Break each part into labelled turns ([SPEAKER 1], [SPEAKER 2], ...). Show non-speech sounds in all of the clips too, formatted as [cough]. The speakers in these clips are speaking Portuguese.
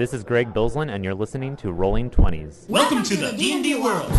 [SPEAKER 1] This is Greg Bilslin, and you're listening to Rolling Twenties.
[SPEAKER 2] Welcome to the D&D world.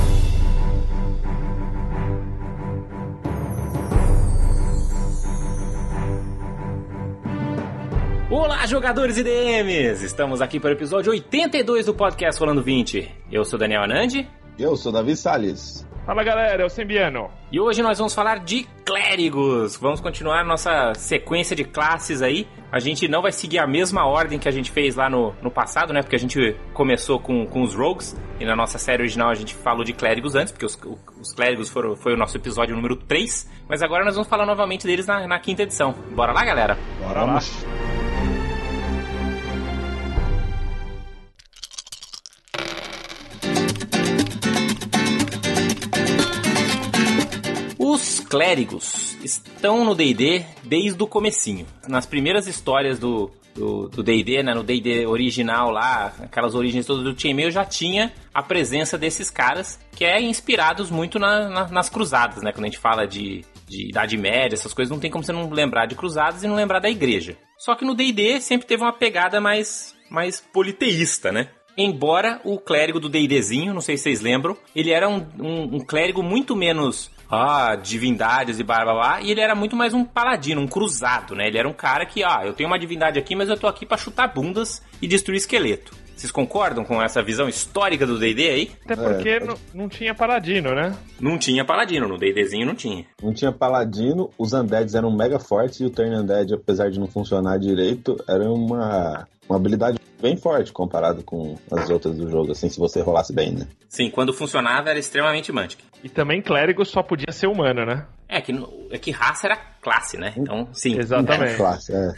[SPEAKER 3] Olá, jogadores e DMs! Estamos aqui para o episódio 82 do podcast Rolando 20. Eu sou Daniel Anandi.
[SPEAKER 4] Eu sou Davi Salles.
[SPEAKER 5] Fala galera, é o Sembiano.
[SPEAKER 3] E hoje nós vamos falar de clérigos. Vamos continuar nossa sequência de classes aí. A gente não vai seguir a mesma ordem que a gente fez lá no, no passado, né? Porque a gente começou com, com os rogues. E na nossa série original a gente falou de clérigos antes, porque os, os clérigos foram, foi o nosso episódio número 3. Mas agora nós vamos falar novamente deles na, na quinta edição. Bora lá, galera?
[SPEAKER 4] Bora lá.
[SPEAKER 3] Clérigos estão no D&D desde o comecinho. Nas primeiras histórias do do D&D, né, no D&D original lá, aquelas origens todas do Chainmail, já tinha a presença desses caras, que é inspirados muito na, na, nas cruzadas, né, quando a gente fala de, de Idade Média, essas coisas, não tem como você não lembrar de cruzadas e não lembrar da igreja. Só que no D&D sempre teve uma pegada mais, mais politeísta, né? Embora o clérigo do D&Dzinho, não sei se vocês lembram, ele era um, um, um clérigo muito menos ah, divindades e blá blá blá. E ele era muito mais um paladino, um cruzado, né? Ele era um cara que, ah, eu tenho uma divindade aqui, mas eu tô aqui para chutar bundas e destruir esqueleto. Vocês concordam com essa visão histórica do D&D aí?
[SPEAKER 5] Até porque é, não, não tinha paladino, né?
[SPEAKER 3] Não tinha paladino, no D&Dzinho não tinha.
[SPEAKER 4] Não tinha paladino, os undeads eram mega fortes e o turn undead, apesar de não funcionar direito, era uma, uma habilidade bem forte comparado com as outras do jogo, assim, se você rolasse bem, né?
[SPEAKER 3] Sim, quando funcionava era extremamente Mantic.
[SPEAKER 5] E também clérigo só podia ser humano, né?
[SPEAKER 3] É que, é que raça era classe, né? Então, sim.
[SPEAKER 5] Exatamente.
[SPEAKER 4] É classe, é.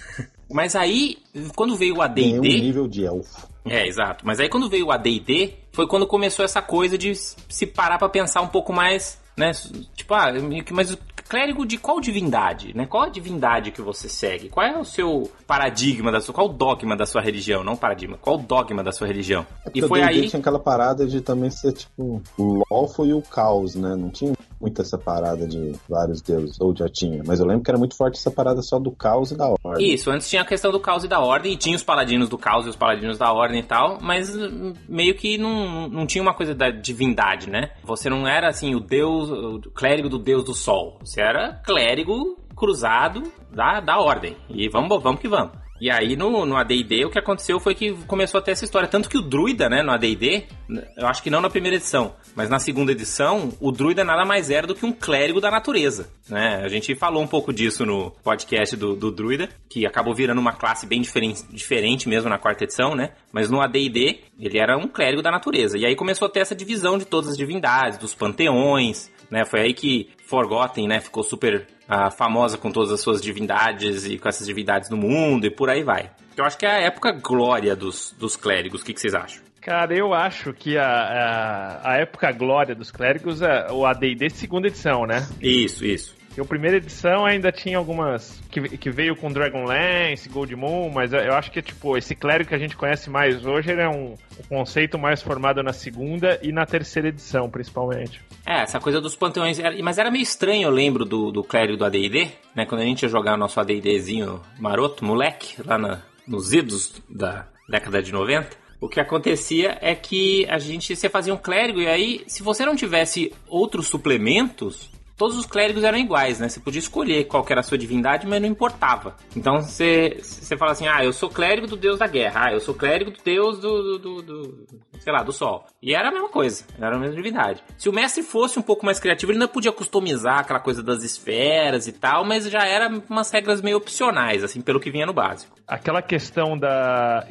[SPEAKER 3] Mas aí, quando veio o AD&D...
[SPEAKER 4] Um nível de elfo.
[SPEAKER 3] É, exato. Mas aí quando veio o AD&D, foi quando começou essa coisa de se parar para pensar um pouco mais, né? Tipo, ah, mas clérigo de qual divindade, né? Qual a divindade que você segue? Qual é o seu paradigma da sua, qual o dogma da sua religião, não paradigma, qual o dogma da sua religião?
[SPEAKER 4] É e foi aí tinha aquela parada de também ser tipo o lawful e o caos, né? Não tinha muito essa parada de vários deuses, ou já tinha, mas eu lembro que era muito forte essa parada só do caos e da ordem.
[SPEAKER 3] Isso, antes tinha a questão do caos e da ordem, e tinha os paladinos do caos e os paladinos da ordem e tal, mas hum, meio que não, não tinha uma coisa da divindade, né? Você não era assim o deus, o clérigo do deus do sol, você era clérigo cruzado da, da ordem, e vamos, vamos que vamos. E aí no, no AD&D o que aconteceu foi que começou a ter essa história. Tanto que o druida, né, no AD&D, eu acho que não na primeira edição, mas na segunda edição, o druida nada mais era do que um clérigo da natureza, né? A gente falou um pouco disso no podcast do, do druida, que acabou virando uma classe bem diferente, diferente mesmo na quarta edição, né? Mas no AD&D, ele era um clérigo da natureza. E aí começou a ter essa divisão de todas as divindades, dos panteões, né? Foi aí que Forgotten, né, ficou super famosa com todas as suas divindades e com essas divindades no mundo e por aí vai. Eu acho que é a época glória dos, dos clérigos. O que, que vocês acham?
[SPEAKER 5] Cara, eu acho que a, a, a época glória dos clérigos é o AD&D segunda edição, né?
[SPEAKER 3] Isso, isso.
[SPEAKER 5] E a primeira edição ainda tinha algumas que, que veio com Dragonlance, Gold Moon, mas eu acho que tipo esse clérigo que a gente conhece mais hoje ele é um, um conceito mais formado na segunda e na terceira edição, principalmente.
[SPEAKER 3] É, essa coisa dos panteões, mas era meio estranho, eu lembro do, do clérigo do AD&D, né, quando a gente ia jogar o nosso AD&Dzinho maroto, moleque, lá na, nos idos da década de 90, o que acontecia é que a gente se fazia um clérigo e aí, se você não tivesse outros suplementos, todos os clérigos eram iguais, né? Você podia escolher qual era a sua divindade, mas não importava. Então você, você fala assim: ah, eu sou clérigo do deus da guerra, ah, eu sou clérigo do deus do, do, do, do sei lá, do sol. E era a mesma coisa, era a mesma divindade. Se o mestre fosse um pouco mais criativo, ele ainda podia customizar aquela coisa das esferas e tal, mas já era umas regras meio opcionais, assim, pelo que vinha no básico.
[SPEAKER 5] Aquela questão da,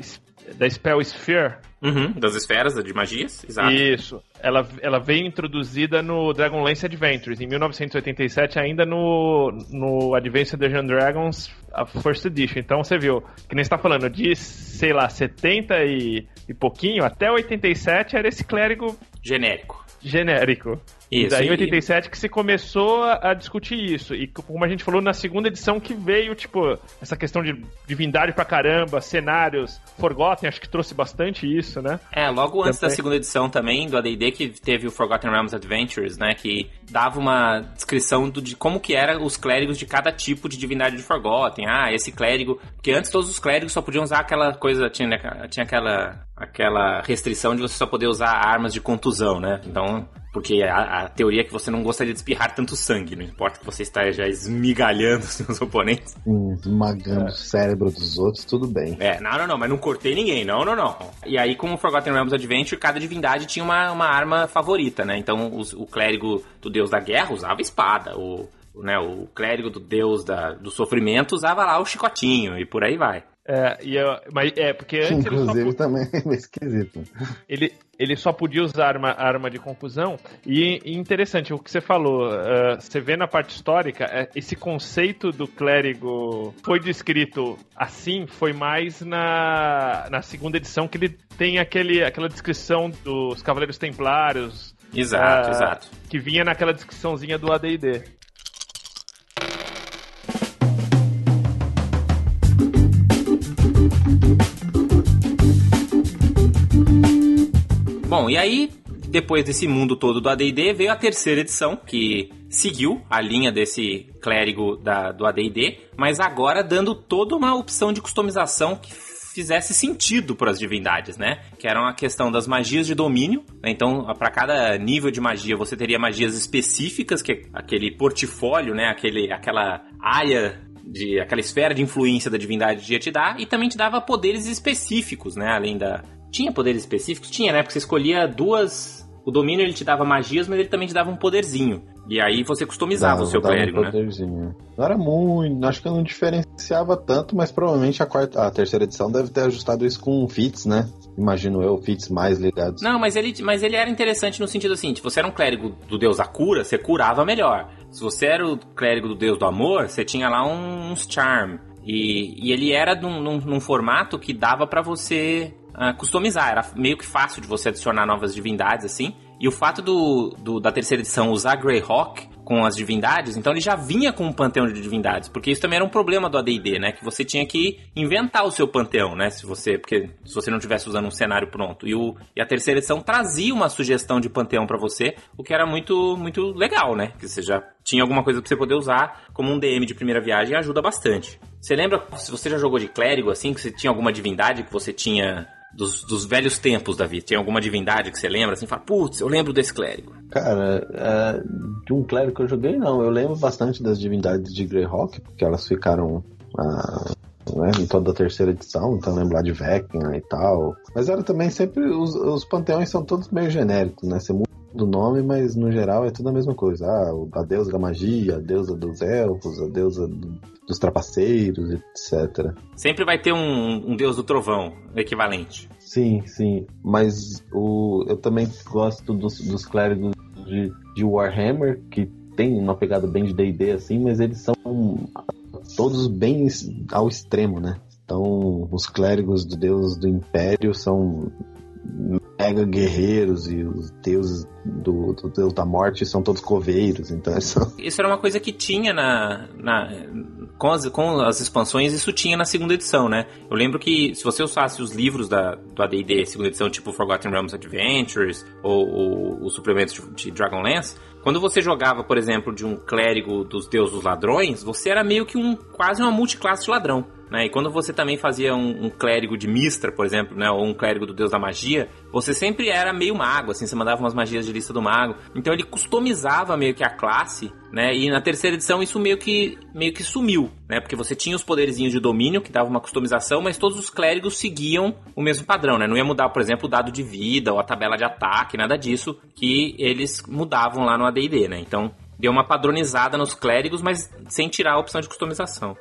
[SPEAKER 5] da Spell Sphere
[SPEAKER 3] Uhum, das esferas de magias, exato.
[SPEAKER 5] Isso. Ela, ela veio introduzida no Dragonlance Adventures, em 1987, ainda no, no Advanced Dungeons Dragons a First Edition. Então você viu, que nem está falando, de, sei lá, 70 e, e pouquinho até 87 era esse clérigo
[SPEAKER 3] genérico.
[SPEAKER 5] Genérico. Isso. E daí em 87 que se começou a, discutir isso. E como a gente falou na segunda edição que veio, tipo, essa questão de divindade pra caramba, cenários, Forgotten, acho que trouxe bastante isso, né?
[SPEAKER 3] É, logo antes também. da segunda edição também do AD&D que teve o Forgotten Realms Adventures, né? Que dava uma descrição do, de como que eram os clérigos de cada tipo de divindade de Forgotten. Ah, esse clérigo... Porque antes todos os clérigos só podiam usar aquela coisa... Tinha, né, tinha aquela, aquela restrição de você só poder usar armas de contusão, né? Então... Porque a, a, teoria é que você não gostaria de espirrar tanto sangue, não importa que você esteja esmigalhando [laughs] seus oponentes.
[SPEAKER 4] Esmagando é. o cérebro dos outros, tudo bem.
[SPEAKER 3] É, não, não, não, mas não cortei ninguém, não, não, não. E aí, com o Forgotten Realms Adventure, cada divindade tinha uma, uma arma favorita, né? Então, os, o clérigo do deus da guerra usava espada, o, né, o clérigo do deus da, do sofrimento usava lá o chicotinho, e por aí vai.
[SPEAKER 5] É, e eu, mas é, porque antes
[SPEAKER 4] Inclusive ele só, também é esquisito.
[SPEAKER 5] Ele, ele só podia usar arma, arma de conclusão. E, e interessante o que você falou. Uh, você vê na parte histórica, é, esse conceito do clérigo foi descrito assim, foi mais na, na segunda edição que ele tem aquele, aquela descrição dos Cavaleiros Templários.
[SPEAKER 3] Exato, uh, exato.
[SPEAKER 5] Que vinha naquela descriçãozinha do ADD.
[SPEAKER 3] Bom, e aí, depois desse mundo todo do AD&D, veio a terceira edição, que seguiu a linha desse clérigo da, do AD&D, mas agora dando toda uma opção de customização que fizesse sentido para as divindades, né? Que eram a questão das magias de domínio. Né? Então, para cada nível de magia, você teria magias específicas, que é aquele portfólio, né? Aquele, aquela área de aquela esfera de influência da divindade ia te dar e também te dava poderes específicos, né? Além da, tinha poderes específicos? Tinha, né? Porque você escolhia duas. O domínio ele te dava magias, mas ele também te dava um poderzinho. E aí você customizava não, o seu clérigo, um
[SPEAKER 4] né? Não era muito, acho que não diferenciava tanto, mas provavelmente a, quarta, a terceira edição deve ter ajustado isso com fits, né? Imagino eu, fits mais ligados.
[SPEAKER 3] Não, mas ele, mas ele era interessante no sentido assim, se você era um clérigo do deus da cura, você curava melhor. Se você era o clérigo do deus do amor, você tinha lá uns charm. E, e ele era num, num, num formato que dava para você uh, customizar. Era meio que fácil de você adicionar novas divindades, assim. E o fato do, do da terceira edição usar Greyhawk com as divindades, então ele já vinha com um panteão de divindades, porque isso também era um problema do AD&D, né? Que você tinha que inventar o seu panteão, né? Se você, porque se você não tivesse usando um cenário pronto. E, o, e a terceira edição trazia uma sugestão de panteão para você, o que era muito muito legal, né? Que você já tinha alguma coisa para você poder usar como um DM de primeira viagem ajuda bastante. Você lembra se você já jogou de clérigo assim, que você tinha alguma divindade que você tinha dos, dos velhos tempos, Davi? Tem alguma divindade que você lembra assim? Fala, putz, eu lembro desse clérigo.
[SPEAKER 4] Cara, é, de um clérigo que eu joguei, não. Eu lembro bastante das divindades de Greyhawk, porque elas ficaram ah, né, em toda a terceira edição, então lembro lá de Vecna e tal. Mas era também sempre. Os, os panteões são todos meio genéricos, né? Você muda do nome, mas no geral é tudo a mesma coisa. Ah, a deusa da magia, a deusa dos elfos, a deusa do, dos trapaceiros, etc.
[SPEAKER 3] Sempre vai ter um, um deus do trovão equivalente.
[SPEAKER 4] Sim, sim. Mas o, eu também gosto dos, dos clérigos de, de Warhammer, que tem uma pegada bem de D&D assim, mas eles são todos bem ao extremo, né? Então, os clérigos do deus do império são mega guerreiros e os deuses do, do Deus da Morte são todos coveiros, então
[SPEAKER 3] são... Isso era uma coisa que tinha na, na com, as, com as expansões, isso tinha na segunda edição, né? Eu lembro que se você usasse os livros da, do AD&D segunda edição, tipo Forgotten Realms Adventures ou, ou os suplementos de, de Dragonlance, quando você jogava, por exemplo, de um clérigo dos deuses ladrões, você era meio que um quase uma multiclasse de ladrão. Né? E quando você também fazia um, um, clérigo de Mistra, por exemplo, né? ou um clérigo do deus da magia, você sempre era meio mago, assim, você mandava umas magias de lista do mago. Então ele customizava meio que a classe, né? E na terceira edição isso meio que, meio que sumiu, né? Porque você tinha os poderzinhos de domínio que dava uma customização, mas todos os clérigos seguiam o mesmo padrão, né? Não ia mudar, por exemplo, o dado de vida ou a tabela de ataque, nada disso, que eles mudavam lá no AD&D, né? Então deu uma padronizada nos clérigos, mas sem tirar a opção de customização.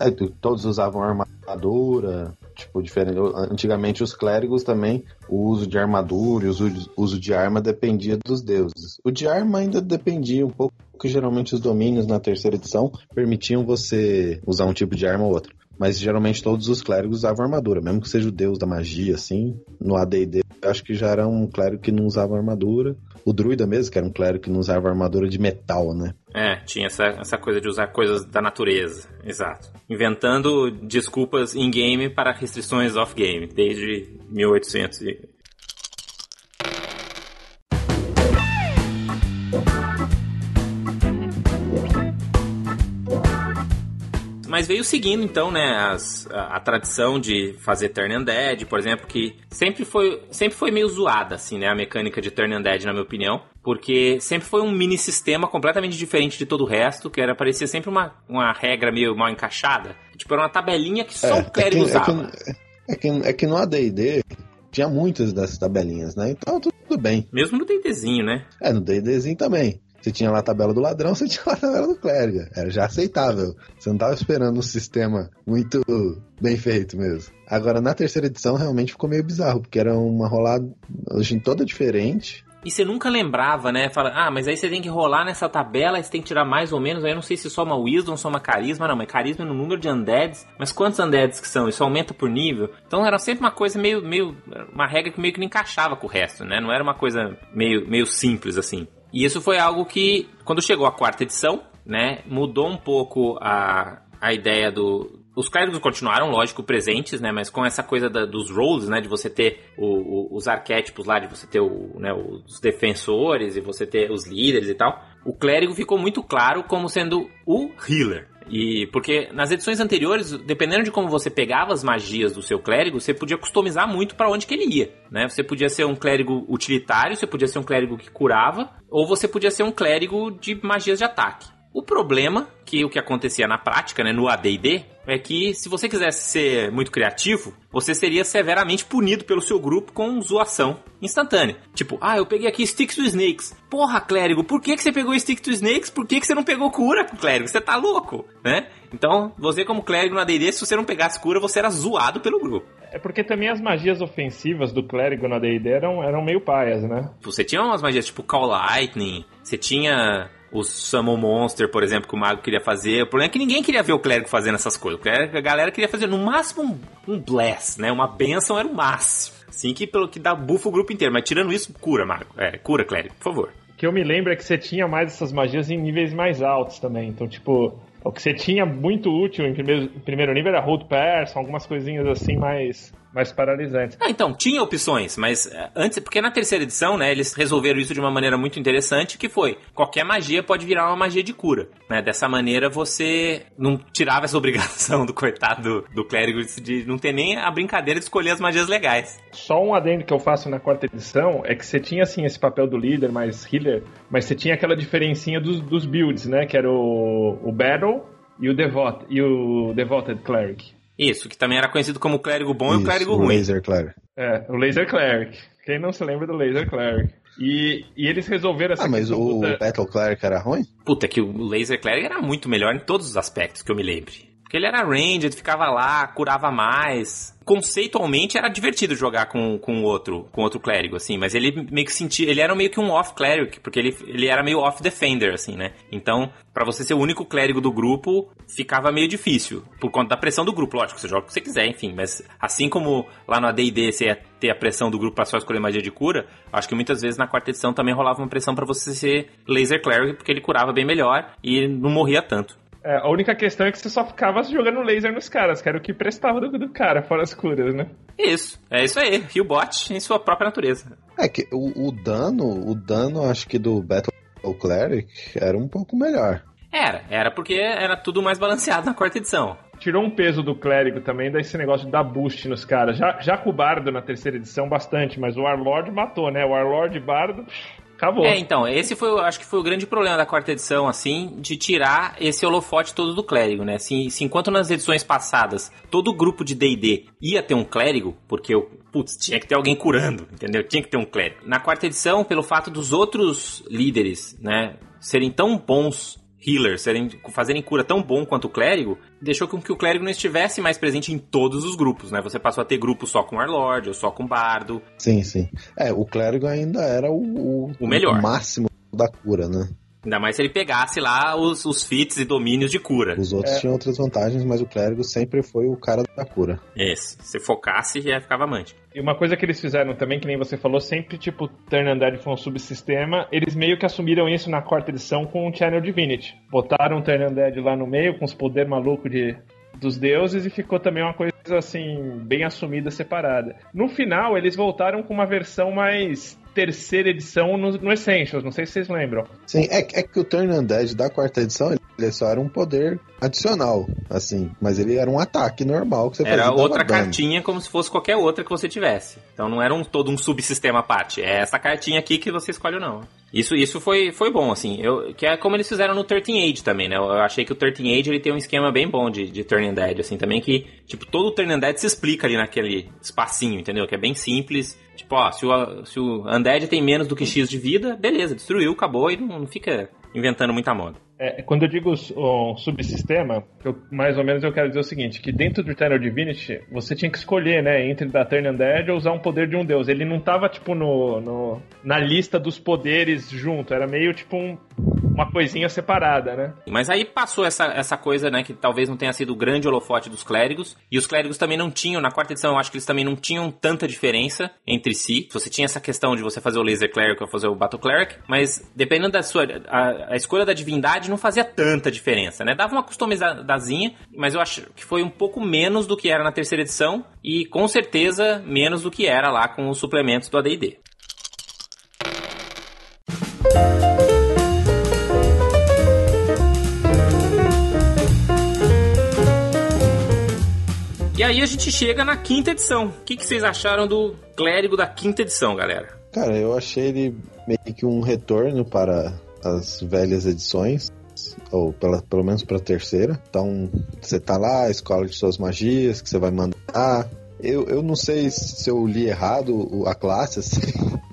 [SPEAKER 4] É, todos usavam armadura, tipo, diferente. Antigamente os clérigos também, o uso de armadura e o uso de arma dependia dos deuses. O de arma ainda dependia um pouco, porque geralmente os domínios na terceira edição permitiam você usar um tipo de arma ou outra. Mas geralmente todos os clérigos usavam armadura, mesmo que seja o deus da magia, assim. No AD&D, acho que já era um clérigo que não usava armadura. O druida mesmo, que era um clérigo que não usava armadura de metal, né?
[SPEAKER 3] É, tinha essa, essa coisa de usar coisas da natureza, exato. Inventando desculpas in-game para restrições off-game, desde 1800 e Mas veio seguindo, então, né, as, a, a, tradição de fazer Turn Undead, por exemplo, que sempre foi, sempre foi meio zoada, assim, né, a mecânica de Turn Undead, na minha opinião. Porque sempre foi um mini sistema completamente diferente de todo o resto, que era parecia sempre uma, uma regra meio mal encaixada. Tipo, era uma tabelinha que só é, o clérigo é que, usava.
[SPEAKER 4] É que, é que, é que no AD&D tinha muitas dessas tabelinhas, né? Então tudo bem.
[SPEAKER 3] Mesmo no D&Dzinho, né?
[SPEAKER 4] É, no D&Dzinho também. Você tinha lá a tabela do ladrão, [laughs] você tinha lá a tabela do clérigo. Era já aceitável. Você não estava esperando um sistema muito bem feito mesmo. Agora, na terceira edição, realmente ficou meio bizarro, porque era uma rolada hoje toda diferente.
[SPEAKER 3] E você nunca lembrava, né? Fala, ah, mas aí você tem que rolar nessa tabela, você tem que tirar mais ou menos. Aí eu não sei se soma Wisdom, soma Carisma. Não, mas Carisma é no número de Undeads. Mas quantos Undeads que são? Isso aumenta por nível. Então era sempre uma coisa meio. meio uma regra que meio que não encaixava com o resto, né? Não era uma coisa meio, meio simples assim. E isso foi algo que, quando chegou a quarta edição, né, mudou um pouco a, a ideia do. Os clérigos continuaram, lógico, presentes, né? Mas com essa coisa da, dos roles, né? De você ter o, o, os arquétipos lá, de você ter o, né, os defensores e você ter os líderes e tal. O clérigo ficou muito claro como sendo o healer, e porque nas edições anteriores, dependendo de como você pegava as magias do seu clérigo, você podia customizar muito para onde que ele ia, né? Você podia ser um clérigo utilitário, você podia ser um clérigo que curava, ou você podia ser um clérigo de magias de ataque. O problema, que o que acontecia na prática, né, no AD&D, é que se você quisesse ser muito criativo, você seria severamente punido pelo seu grupo com zoação instantânea. Tipo, ah, eu peguei aqui Sticks to Snakes. Porra, clérigo, por que, que você pegou Stick to Snakes? Por que, que você não pegou cura, clérigo? Você tá louco, né? Então, você como clérigo no AD&D, se você não pegasse cura, você era zoado pelo grupo.
[SPEAKER 5] É porque também as magias ofensivas do clérigo na D&D eram, eram meio paias, né?
[SPEAKER 3] Você tinha umas magias tipo Call Lightning, você tinha o Summon Monster, por exemplo, que o mago queria fazer. O problema é que ninguém queria ver o clérigo fazendo essas coisas. a galera queria fazer no máximo um, um bless, né? Uma benção era o máximo. Assim que, pelo que dá bufa o grupo inteiro. Mas tirando isso, cura, mago. É, cura, clérigo, por favor.
[SPEAKER 5] O que eu me lembro é que você tinha mais essas magias em níveis mais altos também. Então, tipo, o que você tinha muito útil em primeiro, primeiro nível era Hold Person, algumas coisinhas assim mais mais paralisante.
[SPEAKER 3] Ah, então, tinha opções, mas eh, antes, porque na terceira edição, né, eles resolveram isso de uma maneira muito interessante, que foi, qualquer magia pode virar uma magia de cura, né? Dessa maneira você não tirava essa [laughs] obrigação do coitado do, clérigo de não ter nem a brincadeira de escolher as magias legais.
[SPEAKER 5] Só um adendo que eu faço na quarta edição é que você tinha, assim, esse papel do líder mais healer, mas você tinha aquela diferencinha dos, dos builds, né? Que era o, o Battle e o Devote, e o Devoted Cleric.
[SPEAKER 3] Isso, que também era conhecido como clérigo bom Isso, e o clérigo o ruim.
[SPEAKER 4] Laser Cleric.
[SPEAKER 5] É, o Laser Cleric. Quem não se lembra do Laser Cleric? E, e eles resolveram essa
[SPEAKER 4] Ah, mas o da... Battle Cleric era ruim?
[SPEAKER 3] Puta, que o Laser Cleric era muito melhor em todos os aspectos que eu me lembre. Porque ele era ranged, ficava lá, curava mais. Conceitualmente era divertido jogar com, com outro, com outro clérigo, assim, mas ele meio que sentia, ele era meio que um off cleric, porque ele, ele era meio off defender, assim, né? Então, para você ser o único clérigo do grupo, ficava meio difícil, por conta da pressão do grupo. Lógico, você joga o que você quiser, enfim, mas assim como lá no AD&D você ia ter a pressão do grupo para só escolher magia de cura, acho que muitas vezes na quarta edição também rolava uma pressão para você ser laser cleric, porque ele curava bem melhor e não morria tanto.
[SPEAKER 5] É, a única questão é que você só ficava jogando laser nos caras, que era o que prestava do, do cara, fora as curas, né?
[SPEAKER 3] Isso, é isso aí. Rio bot em sua própria natureza.
[SPEAKER 4] É que o, o dano, o dano acho que do Battle Cleric era um pouco melhor.
[SPEAKER 3] Era, era porque era tudo mais balanceado na quarta edição.
[SPEAKER 5] Tirou um peso do clérigo também, desse negócio de dar boost nos caras. Já, já com o Bardo na terceira edição, bastante, mas o Warlord matou, né? O Warlord Bardo acabou.
[SPEAKER 3] É, então, esse foi, acho que foi o grande problema da quarta edição, assim, de tirar esse holofote todo do clérigo, né? Se, se enquanto nas edições passadas todo grupo de D&D ia ter um clérigo, porque o putz, tinha que ter alguém curando, entendeu? Tinha que ter um clérigo. Na quarta edição, pelo fato dos outros líderes, né, serem tão bons healers serem, fazerem cura tão bom quanto o clérigo, deixou com que o clérigo não estivesse mais presente em todos os grupos, né? Você passou a ter grupos só com Warlord ou só com Bardo.
[SPEAKER 4] Sim, sim. É, o clérigo ainda era o, o,
[SPEAKER 3] o melhor.
[SPEAKER 4] O máximo da cura, né?
[SPEAKER 3] Ainda mais se ele pegasse lá os, os fits e domínios de cura.
[SPEAKER 4] Os outros é. tinham outras vantagens, mas o clérigo sempre foi o cara da cura.
[SPEAKER 3] Isso. Se focasse, já ficava amante.
[SPEAKER 5] E uma coisa que eles fizeram também, que nem você falou, sempre tipo Turn Undead foi um subsistema, eles meio que assumiram isso na quarta edição com o Channel Divinity. Botaram o Turn Undead lá no meio, com os poderes malucos de, dos deuses, e ficou também uma coisa assim, bem assumida, separada. No final, eles voltaram com uma versão mais terceira edição no, no Essentials, não sei se vocês lembram.
[SPEAKER 4] Sim, é, é que o Turn Undead da quarta edição, ele só era um poder adicional, assim. Mas ele era um ataque normal que você
[SPEAKER 3] Era
[SPEAKER 4] fazia.
[SPEAKER 3] outra
[SPEAKER 4] dano.
[SPEAKER 3] cartinha como se fosse qualquer outra que você tivesse. Então não era um, todo um subsistema à parte. É essa cartinha aqui que você escolhe ou não. Isso, isso foi, foi bom, assim. Eu, que é como eles fizeram no 13 Age também, né? Eu achei que o 13 Age ele tem um esquema bem bom de, de Turn Undead, assim, também que, tipo, todo o Turn Undead se explica ali naquele espacinho, entendeu? Que é bem simples. Tipo, ó, se o, se o Undead tem menos do que X de vida, beleza, destruiu, acabou e não, não fica inventando muita moda.
[SPEAKER 5] É, quando eu digo um subsistema, eu, mais ou menos eu quero dizer o seguinte, que dentro do Eternal Divinity, você tinha que escolher, né, entre da Turn Undead ou usar um poder de um deus. Ele não tava, tipo, no, no na lista dos poderes junto, era meio, tipo, um, uma coisinha separada, né?
[SPEAKER 3] Mas aí passou essa, essa coisa, né, que talvez não tenha sido o grande holofote dos clérigos, e os clérigos também não tinham, na quarta edição eu acho que eles também não tinham tanta diferença entre si. Você tinha essa questão de você fazer o Laser Cleric ou fazer o Battle Cleric, mas dependendo da sua... A, a escolha da divindade não fazia tanta diferença, né? Dava uma customizadazinha, mas eu acho que foi um pouco menos do que era na terceira edição, e com certeza menos do que era lá com os suplementos do AD&D. A gente chega na quinta edição. O que, que vocês acharam do clérigo da quinta edição, galera?
[SPEAKER 4] Cara, eu achei ele meio que um retorno para as velhas edições. Ou pela, pelo menos para a terceira. Então, você tá lá, escola de suas magias, que você vai mandar. Eu, eu não sei se eu li errado a classe, [laughs] assim,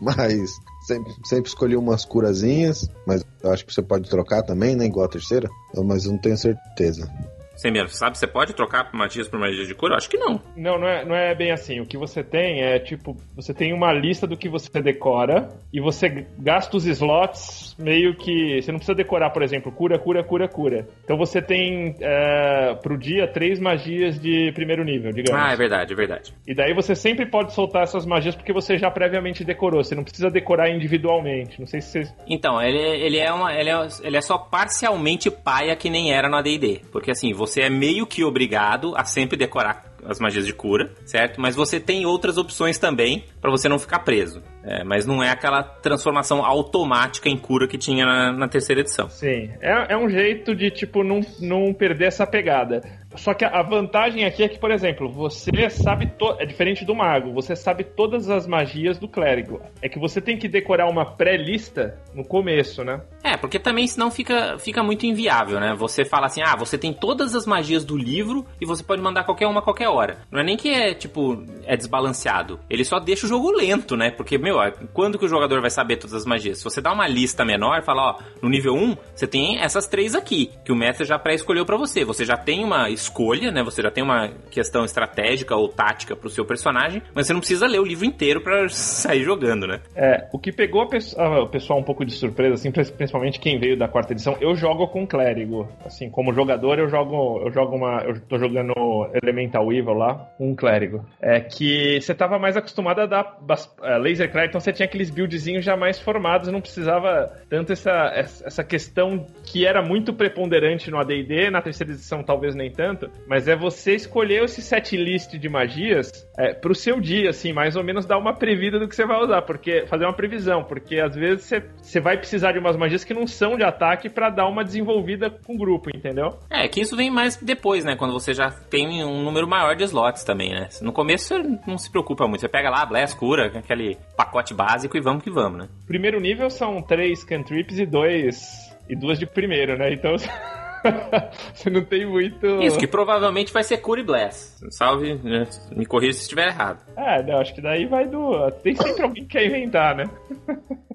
[SPEAKER 4] mas sempre, sempre escolhi umas curazinhas. Mas eu acho que você pode trocar também, né? Igual a terceira. Mas eu não tenho certeza.
[SPEAKER 3] Sem medo, sabe? Você pode trocar magias por magias de cura? Eu acho que não.
[SPEAKER 5] Não, não é, não é bem assim. O que você tem é tipo, você tem uma lista do que você decora e você gasta os slots meio que. Você não precisa decorar, por exemplo, cura, cura, cura, cura. Então você tem é, pro dia três magias de primeiro nível, digamos.
[SPEAKER 3] Ah, é verdade, é verdade.
[SPEAKER 5] E daí você sempre pode soltar essas magias porque você já previamente decorou. Você não precisa decorar individualmente. Não sei se você.
[SPEAKER 3] Então, ele, ele, é uma, ele, é, ele é só parcialmente paia que nem era no AD&D. Porque assim, você é meio que obrigado a sempre decorar as magias de cura, certo? Mas você tem outras opções também pra você não ficar preso. É, mas não é aquela transformação automática em cura que tinha na, na terceira edição.
[SPEAKER 5] Sim. É, é um jeito de, tipo, não, não perder essa pegada. Só que a vantagem aqui é que, por exemplo, você sabe. To... É diferente do mago, você sabe todas as magias do clérigo. É que você tem que decorar uma pré-lista no começo, né?
[SPEAKER 3] É, porque também senão fica, fica muito inviável, né? Você fala assim, ah, você tem todas as magias do livro e você pode mandar qualquer uma a qualquer hora. Não é nem que é, tipo, é desbalanceado. Ele só deixa o jogo lento, né? Porque, meu, quando que o jogador vai saber todas as magias? Se você dá uma lista menor, fala, ó, no nível 1, você tem essas três aqui, que o mestre já pré-escolheu pra você. Você já tem uma escolha, né? Você já tem uma questão estratégica ou tática pro seu personagem, mas você não precisa ler o livro inteiro pra [laughs] sair jogando, né?
[SPEAKER 5] É, o que pegou ah, o pessoal um pouco de surpresa, assim, prin- principalmente quem veio da quarta edição, eu jogo com clérigo. Assim, como jogador, eu jogo, eu jogo uma. Eu tô jogando Elemental Evil lá, um clérigo. É que você tava mais acostumado a dar é, laser então você tinha aqueles buildzinhos já mais formados, não precisava tanto essa, essa questão que era muito preponderante no AD&D, na terceira edição talvez nem tanto, mas é você escolher esse set list de magias é, pro seu dia, assim, mais ou menos dar uma previda do que você vai usar, porque fazer uma previsão, porque às vezes você, você vai precisar de umas magias que não são de ataque pra dar uma desenvolvida com o grupo, entendeu?
[SPEAKER 3] É, que isso vem mais depois, né? Quando você já tem um número maior de slots também, né? No começo você não se preocupa muito. Você pega lá, Blast, cura, aquele pacote básico e vamos que vamos, né?
[SPEAKER 5] Primeiro nível são três cantrips e dois e duas de primeiro, né? Então [laughs] você não tem muito.
[SPEAKER 3] Isso, que provavelmente vai ser cura e Blast. Salve, né? me corrija se estiver errado.
[SPEAKER 5] É, não, acho que daí vai do. Tem sempre alguém que quer inventar, né? [laughs]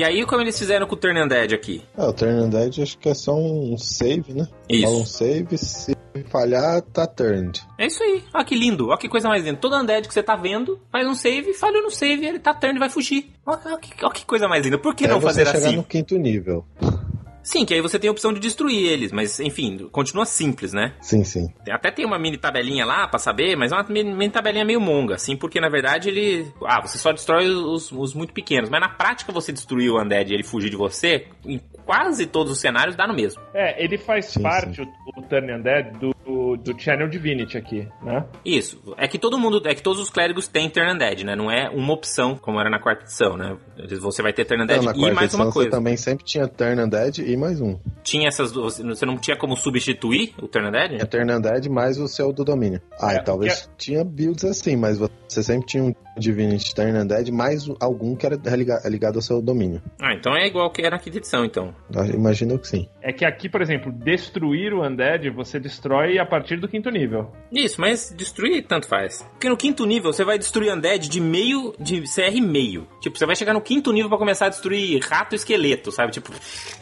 [SPEAKER 3] E aí, como eles fizeram com o Turn Undead aqui?
[SPEAKER 4] É, o Turn Undead acho que é só um save, né?
[SPEAKER 3] Isso.
[SPEAKER 4] Fala um save, se falhar, tá turned.
[SPEAKER 3] É isso aí. Olha que lindo. Olha que coisa mais linda. Todo Undead que você tá vendo, faz um save, falha no save, ele tá turn e vai fugir. Olha, olha que, olha que coisa mais linda. Por que
[SPEAKER 4] Até
[SPEAKER 3] não fazer
[SPEAKER 4] chegar
[SPEAKER 3] assim?
[SPEAKER 4] no quinto nível.
[SPEAKER 3] Sim, que aí você tem a opção de destruir eles, mas enfim, continua simples, né?
[SPEAKER 4] Sim, sim.
[SPEAKER 3] Até tem uma mini tabelinha lá pra saber, mas é uma mini, tabelinha meio monga, assim, porque na verdade ele. Ah, você só destrói os, os muito pequenos, mas na prática você destruir o Undead e ele fugir de você, em quase todos os cenários dá no mesmo.
[SPEAKER 5] É, ele faz
[SPEAKER 4] Sim,
[SPEAKER 5] parte, O, o Turn Undead, do, do Channel Divinity aqui, né?
[SPEAKER 3] Isso. É que todo mundo, é que todos os clérigos têm Turn Undead, né? Não é uma opção, como era na quarta edição, né? Você vai ter Turn Undead
[SPEAKER 4] Não,
[SPEAKER 3] e mais uma coisa.
[SPEAKER 4] Você também sempre tinha Turn Undead e mais um.
[SPEAKER 3] Tinha essas duas. Você não tinha como substituir o Turn Undead?
[SPEAKER 4] Tinha Turn Undead mais o seu do domínio. Ah,
[SPEAKER 5] É,
[SPEAKER 4] e talvez tinha builds assim, mas você sempre tinha um Divinity Turn Undead mais algum que era liga- ligado ao seu domínio.
[SPEAKER 3] Ah, então é igual que era na quinta edição, então.
[SPEAKER 4] Eu Imagino que sim.
[SPEAKER 5] É que aqui, por exemplo, destruir o Undead, você destrói a partir do quinto nível.
[SPEAKER 3] Isso, mas destruir tanto faz. Porque no quinto nível você vai destruir Undead de meio, de CR meio. Tipo, você vai chegar no quinto nível pra começar a destruir rato esqueleto, sabe? Tipo,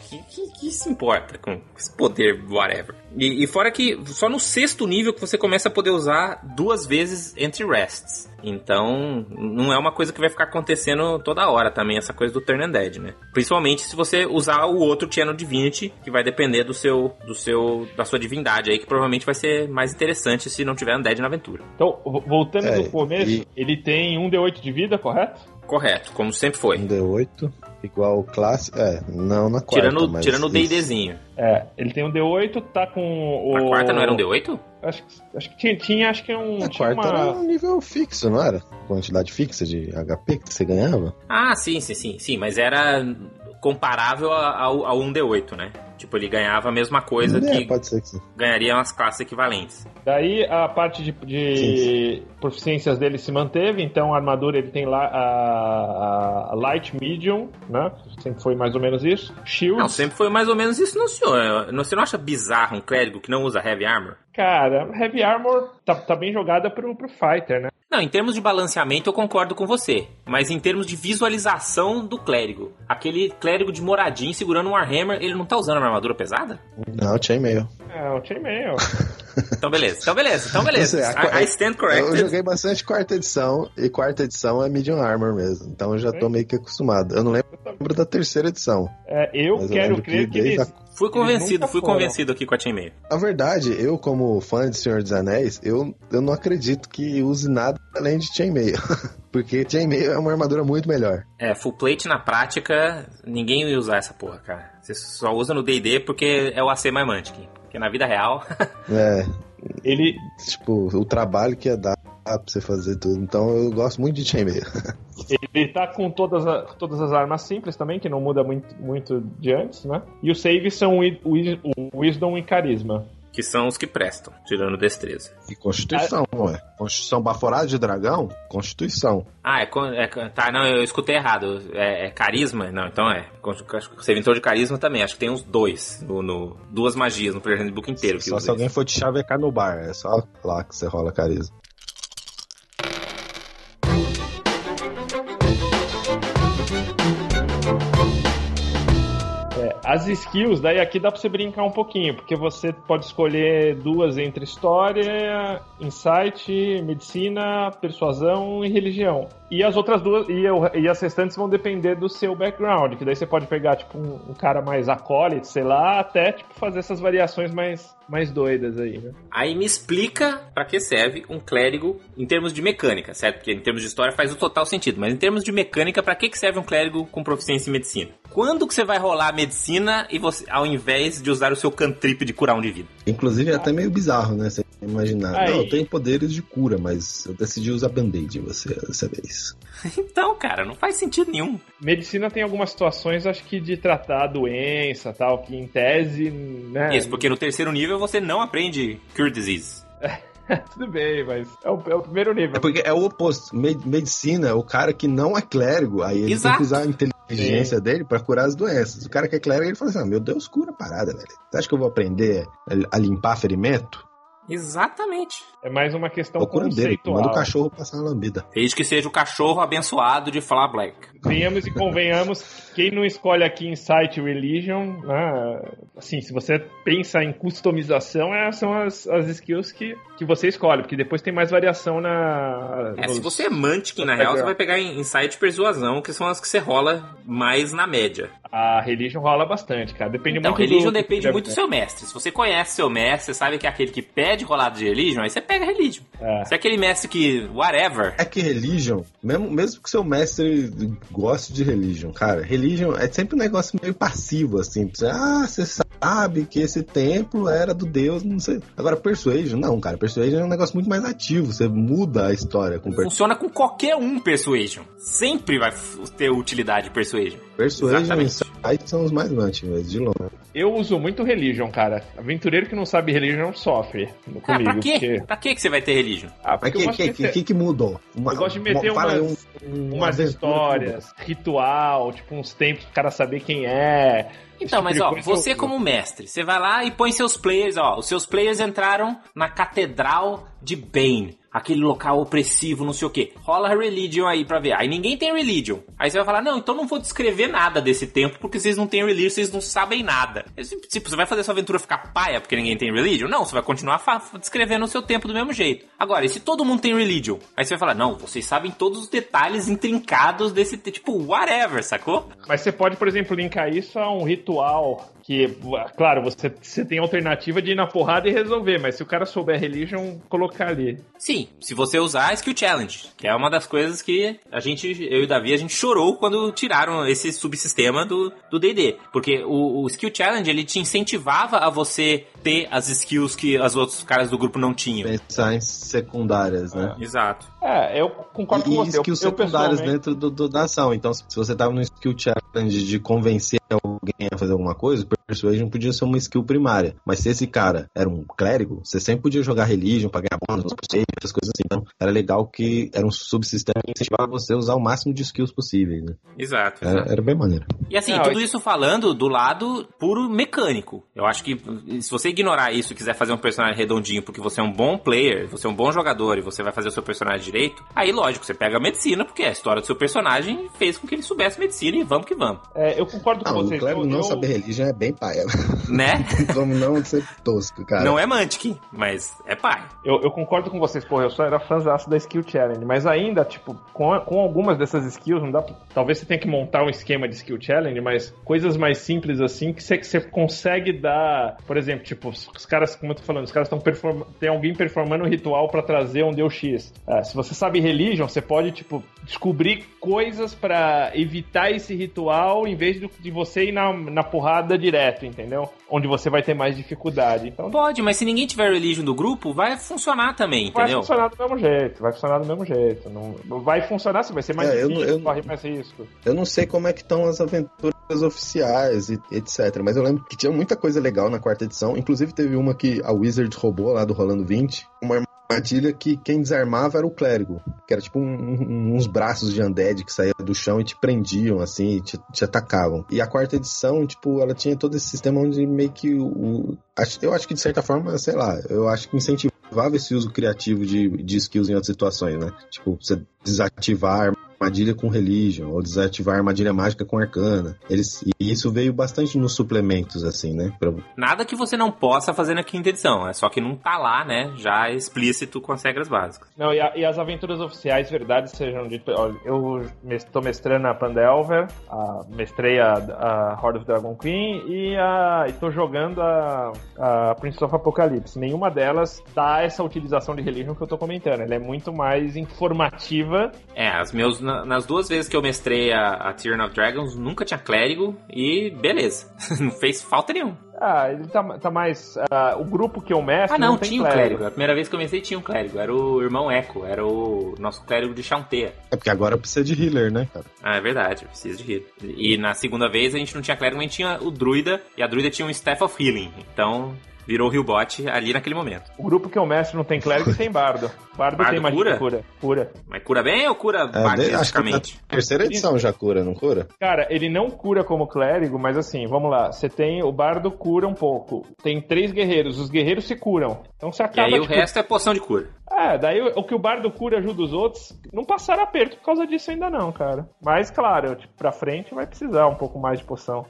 [SPEAKER 3] que, que, que se importa com esse poder, whatever. E, e fora que só no sexto nível que você começa a poder usar duas vezes entre rests. Então, não é uma coisa que vai ficar acontecendo toda hora também, essa coisa do Turn Undead, né? Principalmente se você usar o outro Channel Divinity, que vai depender do seu, do seu, da sua divindade aí, que provavelmente vai ser mais interessante se não tiver Undead na aventura.
[SPEAKER 5] Então, vo- voltando
[SPEAKER 4] É,
[SPEAKER 5] do começo,
[SPEAKER 4] e-
[SPEAKER 5] ele tem um D8 de vida, correto?
[SPEAKER 3] Correto, como sempre foi.
[SPEAKER 4] Um D8, igual classe. É, não na quarta.
[SPEAKER 3] Tirando,
[SPEAKER 4] mas
[SPEAKER 3] tirando o
[SPEAKER 4] isso.
[SPEAKER 3] DDzinho.
[SPEAKER 5] É, ele tem um D8, tá com o...
[SPEAKER 3] A quarta não era um D8?
[SPEAKER 5] Acho, que- acho que tinha, tinha, acho que é um...
[SPEAKER 4] A quarta
[SPEAKER 5] uma...
[SPEAKER 4] era um nível fixo, não era? Quantidade fixa de HP que você ganhava?
[SPEAKER 3] Ah, sim, sim, sim, sim, mas era comparável ao, ao 1D8, né? Tipo, ele ganhava a mesma coisa
[SPEAKER 4] é,
[SPEAKER 3] que
[SPEAKER 4] pode ser que sim.
[SPEAKER 3] ganharia umas classes equivalentes.
[SPEAKER 5] Daí a parte de, de proficiências dele se manteve, então a armadura ele tem lá a, a Light Medium, né? Sempre foi mais ou menos isso. Shields,
[SPEAKER 3] Não, sempre foi mais ou menos isso, não, senhor. Não- Você não acha bizarro um clérigo que não usa Heavy Armor?
[SPEAKER 5] cara, Heavy Armor tá, tá bem jogada pro, pro Fighter, né?
[SPEAKER 3] Não, em termos de balanceamento eu concordo com você. Mas em termos de visualização do clérigo, aquele clérigo de moradinho segurando um Warhammer, ele não tá usando uma armadura pesada?
[SPEAKER 4] Não, chainmail.
[SPEAKER 5] É, o Chainmail. [laughs]
[SPEAKER 3] Então beleza, então beleza, então beleza.
[SPEAKER 4] Sei, a-
[SPEAKER 3] I, I stand
[SPEAKER 4] Eu
[SPEAKER 3] corrected.
[SPEAKER 4] joguei bastante quarta edição, e quarta edição é medium armor mesmo. Então eu já tô meio que acostumado. Eu não lembro da terceira edição.
[SPEAKER 5] É, eu
[SPEAKER 4] eu
[SPEAKER 5] quero
[SPEAKER 4] lembro
[SPEAKER 5] crer
[SPEAKER 4] que
[SPEAKER 5] que,
[SPEAKER 4] desde
[SPEAKER 5] eles...
[SPEAKER 4] a-
[SPEAKER 3] Fui convencido, fui
[SPEAKER 5] foram.
[SPEAKER 3] convencido aqui com a Chainmail.
[SPEAKER 4] Na verdade, eu como fã de Senhor dos Anéis, eu, eu não acredito que use nada além de chainmail. [laughs] Porque chainmail é uma armadura muito melhor.
[SPEAKER 3] É, full plate na prática, ninguém ia usar essa porra, cara. Você só usa no D&D porque é o AC mais Mantic. Porque na vida real, [laughs]
[SPEAKER 4] É,
[SPEAKER 5] Ele,
[SPEAKER 4] tipo, o trabalho que ia dar pra você fazer tudo. Então eu gosto muito de chainmail. [laughs]
[SPEAKER 5] ele tá com todas, a- todas as armas simples também, que não muda muito, muito de antes, né? E os saves são o Wi- o Wi- o Wisdom e Carisma.
[SPEAKER 3] que são os que prestam, tirando destreza.
[SPEAKER 4] E Constituição, ué. Constituição baforada de dragão? Constituição.
[SPEAKER 3] Ah, é, é Tá, não, eu escutei errado. É, é carisma? Não, então é. Servidor de carisma também. Acho que tem uns dois. No, no- duas magias no Player Handbook inteiro. Que
[SPEAKER 4] Só se alguém for te chavecar no bar. É só lá que você rola carisma.
[SPEAKER 5] As skills, daí aqui dá pra você brincar um pouquinho, porque você pode escolher duas entre história, insight, medicina, persuasão e religião. E as outras duas, e, o- e as restantes vão depender do seu background, que daí você pode pegar, tipo, um, um cara mais acólito, sei lá, até, tipo, fazer essas variações mais, mais doidas aí, né?
[SPEAKER 3] Aí me explica pra que serve um clérigo em termos de mecânica, certo? Porque em termos de história faz o total sentido. Mas em termos de mecânica, pra que que serve um clérigo com proficiência em medicina? Quando que você vai rolar a medicina e você, ao invés de usar o seu cantrip de curar um de vida?
[SPEAKER 4] Inclusive é até meio bizarro, né? Você imaginar.
[SPEAKER 5] Aí.
[SPEAKER 4] Não, eu tenho poderes de cura, mas eu decidi usar band-aid você dessa [laughs] vez.
[SPEAKER 3] Então, cara, não faz sentido nenhum.
[SPEAKER 5] Medicina tem algumas situações, acho que de tratar a doença tal, que em tese, né?
[SPEAKER 3] Isso, porque no terceiro nível você não aprende Cure Disease. [laughs]
[SPEAKER 5] Tudo bem, mas é o, é o primeiro nível.
[SPEAKER 4] É porque é o oposto. Me- medicina é o cara que não é clérigo, aí ele
[SPEAKER 3] Exato.
[SPEAKER 4] tem que usar a inteligência dele pra curar as doenças. O cara que é clérigo, ele fala assim: ah, meu Deus, cura a parada, velho. Você acha que eu vou aprender a limpar ferimento?
[SPEAKER 3] Exatamente.
[SPEAKER 5] É mais uma questão
[SPEAKER 4] curandeiro,
[SPEAKER 5] conceitual.
[SPEAKER 4] manda o cachorro passar uma lambida.
[SPEAKER 3] Desde que seja o cachorro abençoado de falar Black.
[SPEAKER 5] Venhamos e convenhamos, quem não escolhe aqui Insight Religion, né, assim, se você pensa em customização, essas são as, as skills que, que você escolhe, porque depois tem mais variação na...
[SPEAKER 3] É,
[SPEAKER 5] nos-
[SPEAKER 3] se você é Mantic, na real, você vai pegar em Insight e Persuasão, que são as que você rola mais na média.
[SPEAKER 5] A Religion rola bastante, cara, depende
[SPEAKER 3] Então,
[SPEAKER 5] muito
[SPEAKER 3] Religion
[SPEAKER 5] do...
[SPEAKER 3] depende muito do seu mestre. Se você conhece seu mestre, você sabe que é aquele que pede rolada de Religion, aí você pega Religion.
[SPEAKER 5] É.
[SPEAKER 3] Se é aquele mestre que, whatever,
[SPEAKER 4] É que religion, mesmo, mesmo que seu mestre goste de religion, cara, religion é sempre um negócio meio passivo, assim. ah, você sabe sabe que esse templo era do Deus, não sei. Agora, Persuasion, não, cara. Persuasion é um negócio muito mais ativo. Você muda a história com Persuasion.
[SPEAKER 3] Funciona com qualquer um Persuasion. Sempre vai ter utilidade Persuasion.
[SPEAKER 4] Persuasion e
[SPEAKER 3] Exatamente.
[SPEAKER 4] Insight são os mais antigos, de longe.
[SPEAKER 5] Eu uso muito Religion, cara. Aventureiro que não sabe Religion sofre
[SPEAKER 3] Ah,
[SPEAKER 5] comigo.
[SPEAKER 3] pra quê?
[SPEAKER 5] Porque...
[SPEAKER 3] Pra quê que você vai ter Religion?
[SPEAKER 5] Ah, porque eu
[SPEAKER 4] que, que, que, que, que mudou? Uma,
[SPEAKER 5] Eu gosto de meter
[SPEAKER 4] aí
[SPEAKER 5] umas-
[SPEAKER 4] um- um- uma
[SPEAKER 5] umas histórias, ritual, tipo uns tempos pro cara saber quem é.
[SPEAKER 3] Então,
[SPEAKER 5] tipo
[SPEAKER 3] mas ó, você como mestre, você vai lá e põe seus players, ó, os seus players entraram na Catedral de Bane, aquele local opressivo, não sei o que. Rola Religion aí pra ver. Aí ninguém tem Religion. Aí você vai falar, não, então não vou descrever nada desse tempo, porque vocês não têm Religion, vocês não sabem nada. Tipo, você vai fazer sua aventura ficar paia porque ninguém tem Religion? Não, você vai continuar descrevendo o seu tempo do mesmo jeito. Agora, e se todo mundo tem Religion? Aí você vai falar, não, vocês sabem todos os detalhes intrincados desse, tipo, whatever, sacou?
[SPEAKER 5] Mas você pode, por exemplo, linkar isso a um ritual que, claro, você, você tem a alternativa de ir na porrada e resolver, mas se o cara souber Religion, colocar ali.
[SPEAKER 3] Sim, se você usar Skill Challenge, que é uma das coisas que a gente, eu e o Davi, a gente chorou quando tiraram esse subsistema do do D&D. Porque o, o Skill Challenge, ele te incentivava a você ter as skills que os outros caras do grupo não tinham.
[SPEAKER 4] Pensar em secundárias, né?
[SPEAKER 3] Exato.
[SPEAKER 5] É, eu concordo
[SPEAKER 4] E,
[SPEAKER 5] com
[SPEAKER 4] e
[SPEAKER 5] você. Eu-
[SPEAKER 4] skills
[SPEAKER 5] eu,
[SPEAKER 4] secundárias
[SPEAKER 5] pessoalmente-
[SPEAKER 4] dentro do, do- da ação. Então, se você tava no skill challenge de convencer alguém a fazer alguma coisa, Persuasion podia ser uma skill primária. Mas se esse cara era um clérigo, você sempre podia jogar Religion pra ganhar bônus, essas coisas assim. Então, era legal que era um subsistema que incentivava você a usar o máximo de skills possíveis, né?
[SPEAKER 3] Exato.
[SPEAKER 4] Era, era bem maneiro.
[SPEAKER 3] E assim,
[SPEAKER 5] Não,
[SPEAKER 3] tudo
[SPEAKER 5] e-
[SPEAKER 3] isso falando do lado puro mecânico. Eu acho que se você ignorar isso e quiser fazer um personagem redondinho porque você é um bom player, você é um bom jogador e você vai fazer o seu personagem direito, aí lógico, você pega a medicina, porque a história do seu personagem fez com que ele soubesse medicina e vamos que vamos.
[SPEAKER 5] É, eu concordo com
[SPEAKER 4] Não, o
[SPEAKER 5] vocês. eu-
[SPEAKER 4] não
[SPEAKER 5] eu-
[SPEAKER 4] saber Religion é bem paia.
[SPEAKER 3] Né? [laughs]
[SPEAKER 4] Como não ser tosco, cara.
[SPEAKER 3] Não é Mantic, mas é pai.
[SPEAKER 5] Eu, eu concordo com vocês, porra, eu só era fãzaço da Skill Challenge, mas ainda, tipo, com, com algumas dessas skills, não dá pra- Talvez você tenha que montar um esquema de Skill Challenge, mas coisas mais simples assim que você, que você consegue dar. Por exemplo, tipo, os, caras, como eu tô falando, os caras estão performando. Tem alguém performando um ritual pra trazer um Deus X. Ah, se você sabe Religion, você pode, tipo, descobrir coisas pra evitar esse ritual em vez de você ir na, na porrada direto, entendeu? Onde você vai ter mais dificuldade. Então,
[SPEAKER 3] Pode, mas se ninguém tiver religion do grupo, vai funcionar também,
[SPEAKER 5] Vai
[SPEAKER 3] entendeu?
[SPEAKER 5] funcionar do mesmo jeito, vai funcionar do mesmo jeito. Não, não vai funcionar se vai ser mais
[SPEAKER 4] É, eu
[SPEAKER 5] difícil,
[SPEAKER 4] não- eu-
[SPEAKER 5] corre mais risco.
[SPEAKER 4] Eu não sei como é que estão as aventuras oficiais e etc. Mas eu lembro que tinha muita coisa legal na quarta edição. Inclusive teve uma que a Wizard roubou lá do Rolando 20. Uma armadilha que quem desarmava era o clérigo. Que era tipo um- um- uns braços de undead que saíam do chão e te prendiam, assim, e te, te atacavam. E a quarta edição, tipo, ela tinha todo esse sistema onde meio que o... eu acho que de certa forma, sei lá, eu acho que incentivava esse uso criativo de, de skills em outras situações, né? Tipo, você desativar a armadilha com religion, ou desativar a armadilha mágica com arcana. Eles, e isso veio bastante nos suplementos, assim, né? Pra-
[SPEAKER 3] Nada que você não possa fazer na quinta edição, é só que não tá lá, né, já explícito com as regras básicas.
[SPEAKER 5] Não, e, a- e as aventuras oficiais, verdade, sejam ditas. Eu estou mestrando a Pandelver, a, mestrei a, a Horde of Dragon Queen e a- estou jogando a, a Princess of Apocalypse. Nenhuma delas dá essa utilização de religion que eu tô comentando. Ela é muito mais informativa.
[SPEAKER 3] É, as meus, na- nas duas vezes que eu mestrei a, a Tyrion of Dragons, nunca tinha clérigo e beleza, [laughs] não fez falta nenhuma.
[SPEAKER 5] Ah, ele tá, tá mais. ah, o grupo que eu mestro.
[SPEAKER 3] Ah não,
[SPEAKER 5] tem
[SPEAKER 3] tinha um clérigo, a primeira vez que eu mestrei tinha um clérigo, era o irmão Echo, era o nosso clérigo de Chauntea.
[SPEAKER 4] É porque agora precisa de healer, né, cara?
[SPEAKER 3] Ah, é verdade, precisa de healer. E na segunda vez a gente não tinha clérigo, a gente tinha o druida, e a druida tinha um Staff of Healing, então virou o Hillbot ali naquele momento.
[SPEAKER 5] O grupo que eu mestro não tem clérigo e tem bardo. Bardo,
[SPEAKER 3] Bardo
[SPEAKER 5] tem magia
[SPEAKER 3] cura?
[SPEAKER 5] cura. Cura.
[SPEAKER 3] Mas cura bem ou cura
[SPEAKER 4] É,
[SPEAKER 3] artisticamente?
[SPEAKER 4] terceira edição já cura, não cura?
[SPEAKER 5] Cara, ele não cura como clérigo, mas assim, vamos lá. Você tem. O bardo cura um pouco. Tem três guerreiros. Os guerreiros se curam. Então você
[SPEAKER 3] E
[SPEAKER 5] acaba.
[SPEAKER 3] aí o resto é poção de cura.
[SPEAKER 5] É, daí o, o que o bardo cura ajuda os outros. Não passaram aperto por causa disso ainda não, cara. Mas claro, tipo, pra frente vai precisar um pouco mais de poção.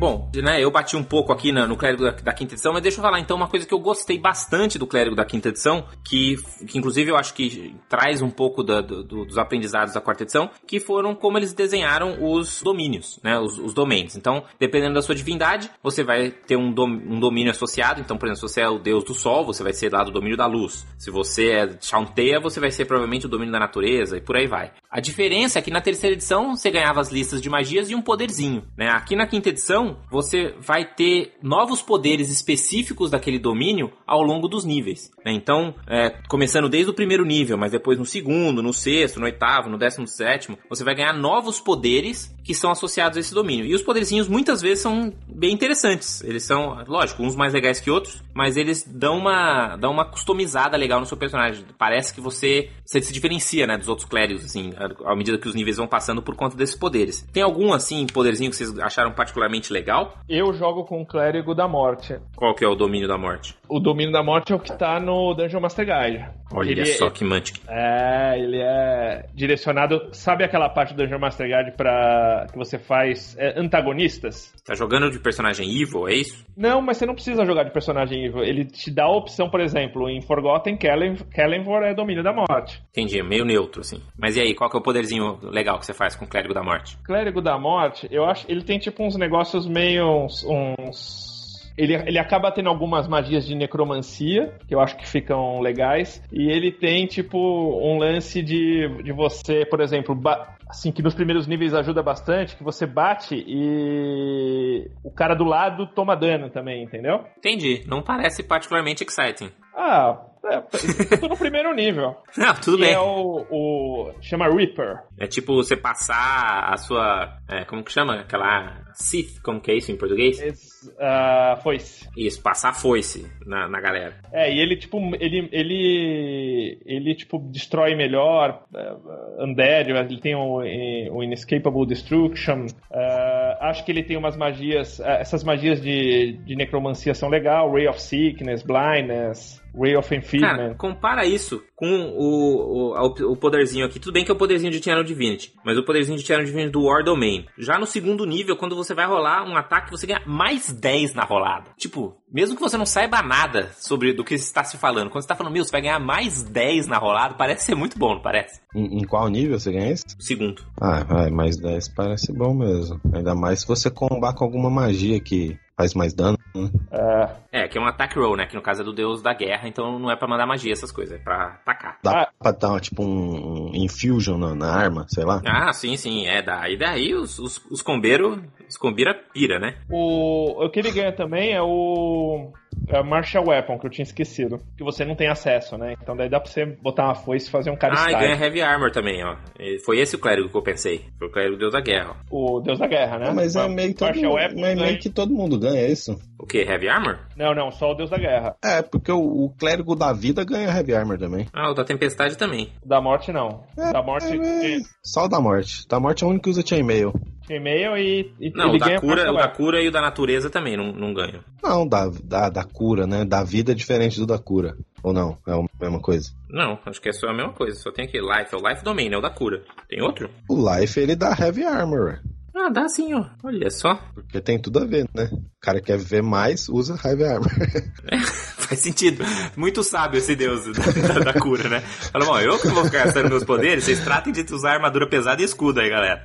[SPEAKER 3] Bom, né, eu bati um pouco aqui na- no clérigo da, da quinta edição, mas deixa eu falar então uma coisa que eu gostei bastante do clérigo da quinta edição, que, que inclusive eu acho que traz um pouco da- do- do- dos aprendizados da quarta edição, que foram como eles desenharam os domínios, né, os, os. Então, dependendo da sua divindade, você vai ter um, dom- um domínio associado. Então, por exemplo, se você é o deus do sol, você vai ser lá do domínio da luz. Se você é Chauntea, você vai ser provavelmente o domínio da natureza e por aí vai. A diferença é que na terceira edição você ganhava as listas de magias e um poderzinho, né? Aqui na quinta edição você vai ter novos poderes específicos daquele domínio ao longo dos níveis. né? Então, é, começando desde o primeiro nível, mas depois no segundo, no sexto, no oitavo, no décimo sétimo, você vai ganhar novos poderes que são associados a esse domínio. E os poderzinhos muitas vezes são bem interessantes. Eles são, lógico, uns mais legais que outros, mas eles dão uma, dão uma customizada legal no seu personagem. Parece que você, você se diferencia, né, dos outros clérigos, assim, à medida que os níveis vão passando por conta desses poderes. Tem algum, assim, poderzinho que vocês acharam particularmente legal?
[SPEAKER 5] Eu jogo com o Clérigo da Morte.
[SPEAKER 3] Qual que é o domínio da morte?
[SPEAKER 5] O domínio da morte é o que tá no Dungeon Master Guide.
[SPEAKER 3] Olha
[SPEAKER 5] Ele-
[SPEAKER 3] só que mantic.
[SPEAKER 5] É, ele é direcionado. Sabe aquela parte do Dungeon Master Guide pra, que você faz é, antagonistas?
[SPEAKER 3] Tá jogando de personagem evil, é isso?
[SPEAKER 5] Não, mas você não precisa jogar de personagem evil. Ele te dá a opção, por exemplo, em Forgotten, Kellen- Kellenvor é domínio da morte.
[SPEAKER 3] Entendi, é meio neutro, assim. Mas e aí, qual que é o poderzinho legal que você faz com o Clérigo da Morte?
[SPEAKER 5] Clérigo da Morte, eu acho ele tem tipo uns negócios meio uns. uns- Ele, ele acaba tendo algumas magias de necromancia, que eu acho que ficam legais. E ele tem, tipo, um lance de, de você, por exemplo, assim, que nos primeiros níveis ajuda bastante, que você bate e o cara do lado toma dano também, entendeu?
[SPEAKER 3] Entendi, não parece particularmente exciting.
[SPEAKER 5] Ah, é, tô no primeiro nível. [laughs]
[SPEAKER 3] Não, tudo
[SPEAKER 5] que
[SPEAKER 3] bem.
[SPEAKER 5] é o, o. chama Reaper.
[SPEAKER 3] É tipo você passar a sua. é, como que chama? Aquela. Sith, como que é isso em português?
[SPEAKER 5] Esse, ah, foice.
[SPEAKER 3] Isso, passar foice na, na galera.
[SPEAKER 5] É, e ele, tipo, ele, ele, ele, tipo, destrói melhor, uh, Undead, ele tem o, o Inescapable Destruction, uh, acho que ele tem umas magias, uh, essas magias de, de necromancia são legal, Ray of Sickness, Blindness, Ray of
[SPEAKER 3] Cara,
[SPEAKER 5] Enfeeblement.
[SPEAKER 3] compara isso com o, o, o poderzinho aqui. Tudo bem que é o poderzinho de Channel Divinity, mas o poderzinho de Channel Divinity do War Domain. Já no segundo nível, quando você vai rolar um ataque, você ganha mais 10 na rolada. Tipo, mesmo que você não saiba nada sobre do que está se falando, quando você tá falando, meu, você vai ganhar mais 10 na rolada, parece ser muito bom, não parece?
[SPEAKER 4] Em, em qual nível você ganha isso?
[SPEAKER 3] Segundo.
[SPEAKER 4] Ah, vai, mais 10 parece bom mesmo. Ainda mais se você combar com alguma magia que faz mais dano. né?
[SPEAKER 5] Uh,
[SPEAKER 3] É, que é um attack roll, né? Que no caso é do deus da guerra, então não é pra mandar magia essas coisas, é pra atacar.
[SPEAKER 4] Dá
[SPEAKER 5] Ah.
[SPEAKER 4] pra dar tipo um, infusion na, na arma, sei lá.
[SPEAKER 3] Ah, sim, sim, é. Daí, daí os, os, os combeiros, os combira pira, né?
[SPEAKER 5] o, o que ele ganha também é o é o Martial Weapon, que eu tinha esquecido, que você não tem acesso, né? Então daí dá pra você botar uma foice e fazer um cara
[SPEAKER 3] Ah, e
[SPEAKER 5] style.
[SPEAKER 3] ganha Heavy Armor também, ó. E Foi esse o clérigo que eu pensei. Foi o clérigo deus da guerra, ó.
[SPEAKER 5] O Deus da Guerra, né?
[SPEAKER 4] Ah, mas é meio, que todo,
[SPEAKER 5] Martial Weapon
[SPEAKER 4] é meio que todo mundo ganha isso.
[SPEAKER 3] O que? Heavy Armor?
[SPEAKER 5] Não, não, só o Deus da Guerra.
[SPEAKER 4] É, porque o, o clérigo da vida ganha Heavy Armor também.
[SPEAKER 3] Ah, o da tempestade também.
[SPEAKER 5] O da morte não. O da morte
[SPEAKER 4] É, é, só o da morte. Da morte é o único que usa chainmail.
[SPEAKER 5] E-mail e, e
[SPEAKER 3] Não,
[SPEAKER 5] ele
[SPEAKER 3] o da,
[SPEAKER 5] ganha
[SPEAKER 3] cura, o da cura e o da natureza também não, não ganham.
[SPEAKER 4] Não, da, da, da cura, né? Da vida é diferente do da cura. Ou não? É a mesma coisa.
[SPEAKER 3] Não, acho que é só a mesma coisa. Só tem aqui Life. É o Life Domain, é o da cura. Tem outro?
[SPEAKER 4] O Life, ele dá Heavy Armor.
[SPEAKER 3] Ah, dá sim, ó. Olha só.
[SPEAKER 4] Porque tem tudo a ver, né? O cara quer viver mais, usa Heavy Armor. [laughs]
[SPEAKER 3] Faz sentido. Muito sábio esse deus da, da- da cura, né? Fala, bom, eu que vou ficar gastando meus poderes, vocês tratem de usar armadura pesada e escudo aí, galera.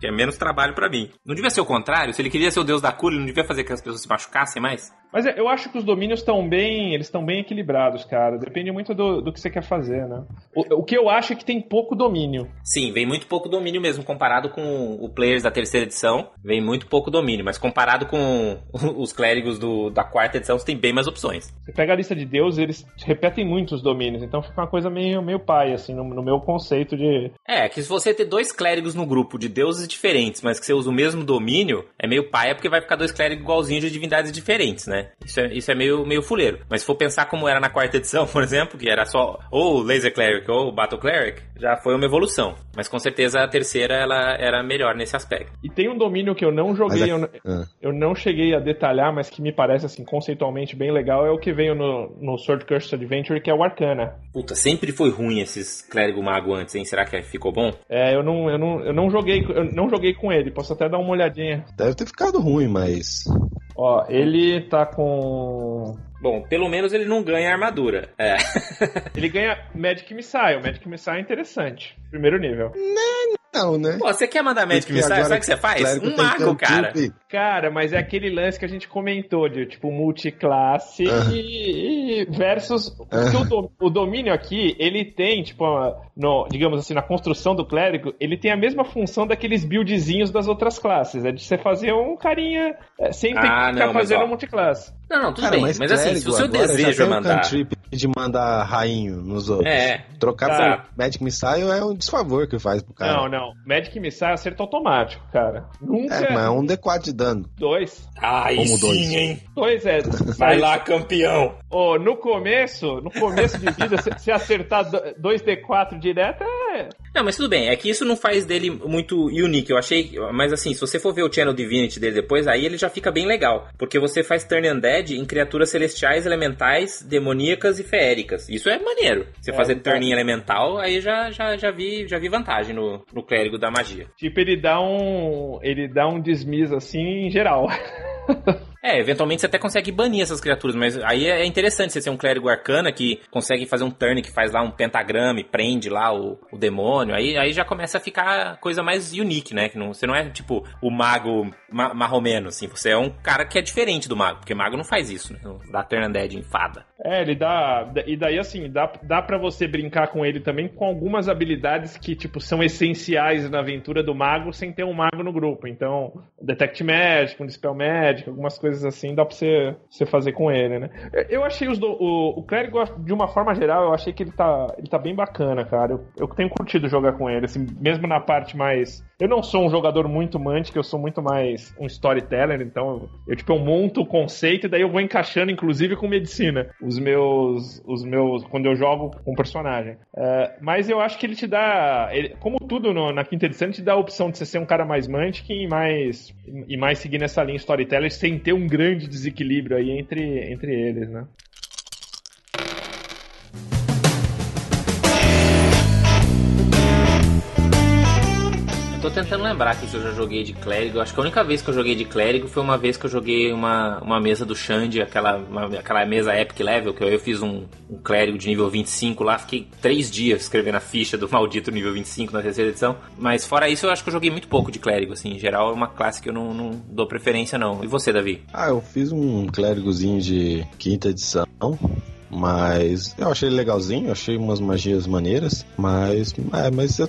[SPEAKER 3] Que é menos trabalho pra mim. Não devia ser o contrário? Se ele queria ser o deus da cura, ele não devia fazer que as pessoas se machucassem mais?
[SPEAKER 5] Mas é, eu acho que os domínios estão bem, eles estão bem equilibrados, cara. Depende muito do, do que você quer fazer, né? O, o que eu acho é que tem pouco domínio.
[SPEAKER 3] Sim, vem muito pouco domínio mesmo, comparado com o Players da terceira edição, vem muito pouco domínio, mas comparado com [laughs] os clérigos do, da quarta edição, você tem bem mais opções.
[SPEAKER 5] Você pega a lista de deuses, eles repetem muito os domínios, então fica uma coisa meio, meio pai, assim, no, no meu conceito de.
[SPEAKER 3] É, que se você ter dois clérigos no grupo de deuses diferentes, mas que você usa o mesmo domínio, é meio paia porque vai ficar dois clérigos igualzinhos de divindades diferentes, né? Né? Isso é, isso é meio, meio fuleiro. Mas se for pensar como era na quarta edição, [laughs] por exemplo, que era só ou Laser Cleric ou Battle Cleric, já foi uma evolução. Mas com certeza a terceira ela era melhor nesse aspecto.
[SPEAKER 5] E tem um domínio que eu não joguei,
[SPEAKER 4] é-
[SPEAKER 5] eu, n-
[SPEAKER 4] Ah.
[SPEAKER 5] eu não cheguei a detalhar, mas que me parece assim conceitualmente bem legal, é o que veio no, no Sword Curse Adventure, que é o Arcana.
[SPEAKER 3] Puta, sempre foi ruim esses clérigo mago antes, hein? Será que ficou bom?
[SPEAKER 5] É, eu não, eu não, eu não joguei, eu não joguei com ele, posso até dar uma olhadinha.
[SPEAKER 4] Deve ter ficado ruim, mas.
[SPEAKER 5] Ó, ele tá com
[SPEAKER 3] Bom, pelo menos ele não ganha armadura. É.
[SPEAKER 5] Ele ganha Magic Missile. Magic Missile é interessante. Primeiro nível.
[SPEAKER 4] Não, né?
[SPEAKER 3] Pô, você quer mandar Missile?
[SPEAKER 4] agora
[SPEAKER 3] Sabe o que você faz? Um mago, cara.
[SPEAKER 4] cantrip.
[SPEAKER 5] Cara, mas é aquele lance que a gente comentou de tipo multiclasse
[SPEAKER 4] Ah.
[SPEAKER 5] e, e versus porque o, o domínio aqui, ele tem tipo no, digamos assim, na construção do clérigo, ele tem a mesma função daqueles buildzinhos das outras classes, é de você fazer um carinha é, sem ter
[SPEAKER 3] Ah,
[SPEAKER 5] que ficar
[SPEAKER 3] não, mas,
[SPEAKER 5] fazendo
[SPEAKER 3] ó,
[SPEAKER 5] multiclasse.
[SPEAKER 3] Não, não, tudo
[SPEAKER 4] Cara,
[SPEAKER 3] bem.
[SPEAKER 4] mas,
[SPEAKER 3] Mas, assim, se o seu desejo é
[SPEAKER 4] um
[SPEAKER 3] mandar.
[SPEAKER 4] cantrip de mandar rainho nos outros.
[SPEAKER 3] É.
[SPEAKER 4] Trocar
[SPEAKER 5] Tá.
[SPEAKER 4] por Magic Missile é um desfavor que faz pro cara.
[SPEAKER 5] Não, não. Magic Missile é acerto automático, cara. Nunca
[SPEAKER 4] É, mas é um D4 de dano.
[SPEAKER 5] dois.
[SPEAKER 3] Ai,
[SPEAKER 4] Como
[SPEAKER 3] sim,
[SPEAKER 4] dois.
[SPEAKER 3] hein?
[SPEAKER 5] Dois é. [laughs]
[SPEAKER 3] Vai lá, campeão.
[SPEAKER 5] Ô, no começo, no começo de vida, [laughs] se, se acertar 2D4 direto, é.
[SPEAKER 3] Não, mas tudo bem. É que isso não faz dele muito unique. Eu achei. Mas assim, se você for ver o Channel Divinity dele depois, aí ele já fica bem legal. Porque você faz Turn Undead em criaturas celestiais, elementais, demoníacas e feéricas. Isso é maneiro. Você
[SPEAKER 5] É,
[SPEAKER 3] fazer
[SPEAKER 5] então-
[SPEAKER 3] Turn em elemental, aí já, já, já, vi, já vi vantagem no, no clérigo da magia.
[SPEAKER 5] Tipo, ele dá um. Ele dá um desmiss assim em geral. [laughs]
[SPEAKER 3] É, eventualmente você até consegue banir essas criaturas, mas aí é interessante você ser um clérigo arcana que consegue fazer um turn que faz lá um pentagrama e prende lá o, o demônio. Aí, aí já começa a ficar coisa mais unique, né? Que não, você não é tipo o mago ma marromeno, assim. Você é um cara que é diferente do mago, porque mago não faz isso, né? Dá turn undead em fada.
[SPEAKER 5] É, ele dá. E daí, assim, dá, dá para você brincar com ele também com algumas habilidades que, tipo, são essenciais na aventura do mago sem ter um mago no grupo. Então, Detect Magic, um Dispel Magic, algumas coisas assim dá pra você, você fazer com ele, né? Eu achei os do, o, o clérigo, de uma forma geral, eu achei que ele tá, ele tá bem bacana, cara. Eu, eu tenho curtido jogar com ele, assim, mesmo na parte mais. Eu não sou um jogador muito mantic, eu sou muito mais um storyteller, então eu, tipo, eu monto o conceito e daí eu vou encaixando, inclusive, com medicina, os meus. Os meus. Quando eu jogo com personagem. É, mas eu acho que ele te dá. ele- como tudo no- na quinta edição, ele te dá a opção de você ser um cara mais mantic e mais. E mais seguir nessa linha storyteller sem ter um grande desequilíbrio aí entre, entre eles, né?
[SPEAKER 3] Tô tentando lembrar aqui se eu já joguei de clérigo. Acho que a única vez que eu joguei de clérigo foi uma vez que eu joguei uma, uma mesa do Xande, aquela, uma- aquela mesa Epic Level, que eu, eu fiz um, um clérigo de nível 25 lá. Fiquei três dias escrevendo a ficha do [laughs] maldito nível 25 na terceira edição. Mas fora isso, eu acho que eu joguei muito pouco de clérigo, assim. Em geral, é uma classe que eu não, não dou preferência, não. E você, Davi?
[SPEAKER 4] Ah, eu fiz um clérigozinho de quinta edição. Mas eu achei ele legalzinho, achei umas magias maneiras, mas é, mas eu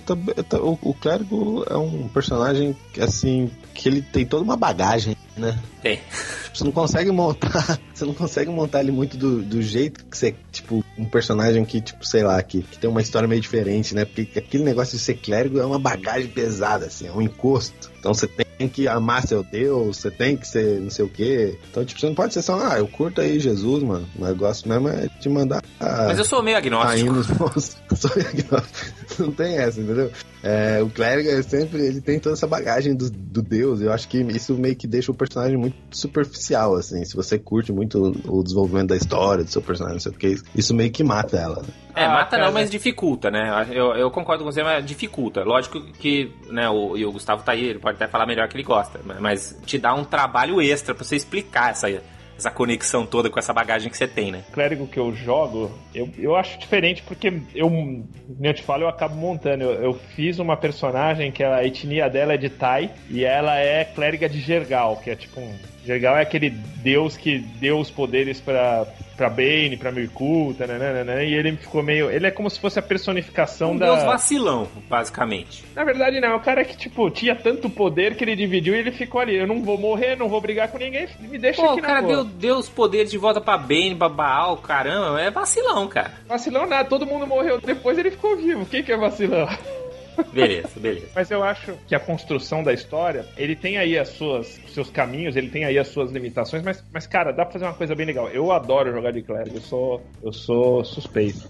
[SPEAKER 4] eu o, o clérigo é um personagem que, assim que ele tem toda uma bagagem, né?
[SPEAKER 3] Tem.
[SPEAKER 4] Tipo, você não consegue montar, [laughs] você não consegue montar ele muito do, do jeito que você, tipo, um personagem que, tipo, sei lá, que, que tem uma história meio diferente, né? Porque aquele negócio de ser clérigo é uma bagagem pesada, assim, é um encosto. Então você tem que amar seu Deus, você tem que ser não sei o quê. Então, tipo, você não pode ser só, ah, eu curto aí Jesus, mano. O negócio mesmo é te mandar. Ah,
[SPEAKER 3] Mas eu sou meio agnóstico.
[SPEAKER 4] Nos [laughs] bons. Só agnóstico. Não tem essa, entendeu? É, o clérigo é sempre. Ele tem toda essa bagagem do, do Deus. Eu acho que isso meio que deixa o personagem muito superficial, assim. Se você curte muito o desenvolvimento da história do seu personagem, não sei o que, isso meio que mata ela.
[SPEAKER 3] É,
[SPEAKER 5] Ah,
[SPEAKER 3] mata
[SPEAKER 5] cara.
[SPEAKER 3] não, mas dificulta, né? Eu, eu concordo com você, mas dificulta. Lógico que, né, o, e o Gustavo tá aí, ele pode até falar melhor que ele gosta, mas- mas te dá um trabalho extra pra você explicar essa, essa conexão toda com essa bagagem que você tem, né?
[SPEAKER 5] O clérigo que eu jogo, eu, eu acho diferente porque eu, como eu te falo, eu acabo montando. Eu, eu fiz uma personagem que a etnia dela é de Tai e ela é clériga de Jergal, que é tipo um. Jergal é aquele deus que deu os poderes pra, pra Bane, pra Mirkuta, nananana, e ele ficou meio. Ele é como se fosse a personificação
[SPEAKER 3] Um
[SPEAKER 5] da.
[SPEAKER 3] deus vacilão, basicamente.
[SPEAKER 5] Na verdade, não. É o cara que, tipo, tinha tanto poder que ele dividiu e ele ficou ali. Eu não vou morrer, não vou brigar com ninguém, me deixa
[SPEAKER 3] Pô,
[SPEAKER 5] aqui
[SPEAKER 3] o
[SPEAKER 5] na
[SPEAKER 3] cara
[SPEAKER 5] boa.
[SPEAKER 3] deu, deu os poderes de volta pra Bane, pra Baal, caramba, é vacilão, cara.
[SPEAKER 5] Vacilão nada, todo mundo morreu depois ele ficou vivo. Quem que é vacilão?
[SPEAKER 3] Beleza, beleza.
[SPEAKER 5] Mas eu acho que a construção da história, ele tem aí as suas seus caminhos, ele tem aí as suas limitações, mas, mas cara, dá pra fazer uma coisa bem legal. Eu adoro jogar de clérigo, eu sou, eu sou suspeito.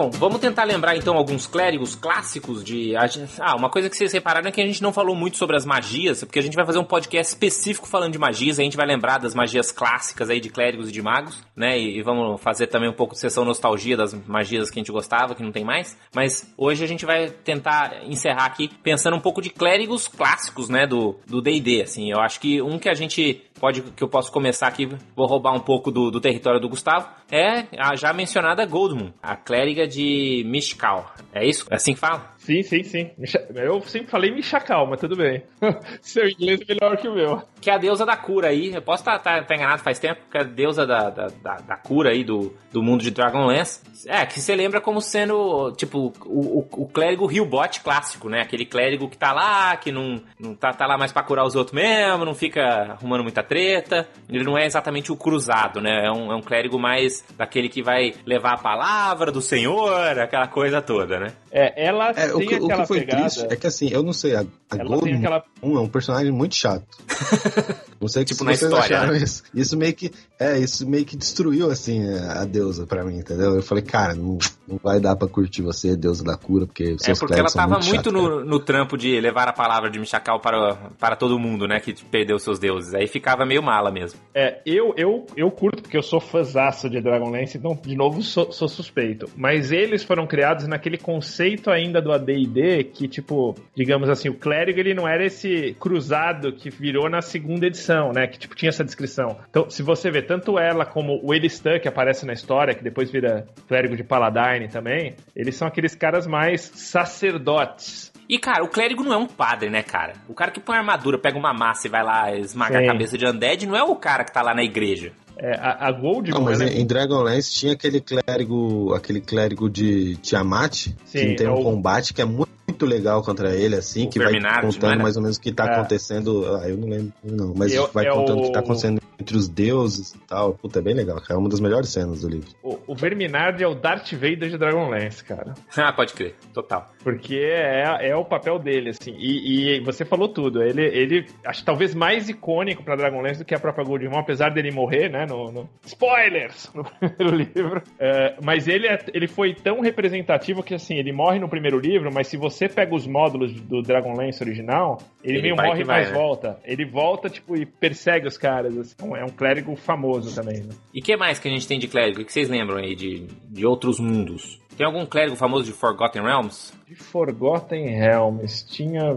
[SPEAKER 3] Bom, vamos tentar lembrar então alguns clérigos clássicos de. Ah, uma coisa que vocês repararam é que a gente não falou muito sobre as magias, porque a gente vai fazer um podcast específico falando de magias, a gente vai lembrar das magias clássicas aí de clérigos e de magos, né? E, vamos fazer também um pouco de sessão nostalgia das magias que a gente gostava, que não tem mais. Mas hoje a gente vai tentar encerrar aqui pensando um pouco de clérigos clássicos, né? Do D&D, assim. Eu acho que um que a gente pode que eu posso começar aqui, vou roubar um pouco do, do território do Gustavo, é a já mencionada Goldmoon, a clériga de Mishkal. É isso? É assim que fala?
[SPEAKER 5] Sim, sim, sim. Eu sempre falei Michacal, mas tudo bem. [laughs] Seu inglês é melhor que o meu.
[SPEAKER 3] Que é a deusa da cura aí. Eu posso estar tá, tá, tá enganado faz tempo, que é a deusa da, da, da, da, cura aí do, do mundo de Dragonlance. É, que você lembra como sendo, tipo, o, o, o clérigo Hillbot clássico, né? Aquele clérigo que tá lá, que não, não tá, tá lá mais pra curar os outros mesmo, não fica arrumando muita treta. Ele não é exatamente o cruzado, né? É um, é um clérigo mais daquele que vai levar a palavra do Senhor, aquela coisa toda, né?
[SPEAKER 5] É, ela
[SPEAKER 4] é, o que, o que foi pegada... triste é que assim, eu não sei, a, a Gold aquela... é um personagem muito chato. [laughs] não sei tipo na história, né? isso. Isso meio que é, isso meio que destruiu assim a deusa para mim, entendeu? Eu falei, cara, não, não vai dar para curtir você, deusa da cura, porque
[SPEAKER 3] seus É porque ela tava muito, muito no, no, trampo de levar a palavra de Michacal para para todo mundo, né, que perdeu seus deuses. Aí ficava meio mala mesmo.
[SPEAKER 5] É, eu eu eu curto porque eu sou fãzaço de Dragonlance, então de novo sou, sou suspeito. Mas eles foram criados naquele conceito ainda do AD&D que tipo, digamos assim, o clérigo ele não era esse cruzado que virou na segunda edição, né? Que tipo tinha essa descrição. Então, se você vê tanto ela como o Elistan que aparece na história, que depois vira clérigo de Paladine também, eles são aqueles caras mais sacerdotes.
[SPEAKER 3] E, cara, o clérigo não é um padre, né, cara? O cara que põe armadura, pega uma massa e vai lá esmagar Sim. a cabeça de Undead não é o cara que tá lá na igreja.
[SPEAKER 5] É, a, a Gold
[SPEAKER 4] não, mas em, em Dragonlance tinha aquele clérigo, aquele clérigo de Tiamat, Sim, que tem é um o... combate que é muito muito legal contra ele, assim, o que vai contando mais ou menos o que tá é. acontecendo. Ah, eu não lembro, não, mas eu, vai é contando o... que tá acontecendo entre os deuses e tal. Puta, é bem legal, cara. É uma das melhores cenas do livro.
[SPEAKER 5] O, o Verminard é o Darth Vader de Dragonlance, cara. [laughs]
[SPEAKER 3] ah, pode crer, total.
[SPEAKER 5] Porque é, é o papel dele, assim. E, e você falou tudo. Ele, ele acho talvez mais icônico pra Dragonlance do que a própria Goldmon, apesar dele morrer, né? No, no... Spoilers! [laughs] No primeiro livro. É, mas ele, é, ele foi tão representativo que, assim, ele morre no primeiro livro, mas se você pega os módulos do Dragonlance original, ele, ele meio morre e mais né? volta. Ele volta, tipo, e persegue os caras. Assim. É um clérigo famoso também, né?
[SPEAKER 3] E que mais que a gente tem de clérigo? O que vocês lembram aí de, de outros mundos? Tem algum clérigo famoso de Forgotten Realms?
[SPEAKER 5] De Forgotten Realms. Tinha.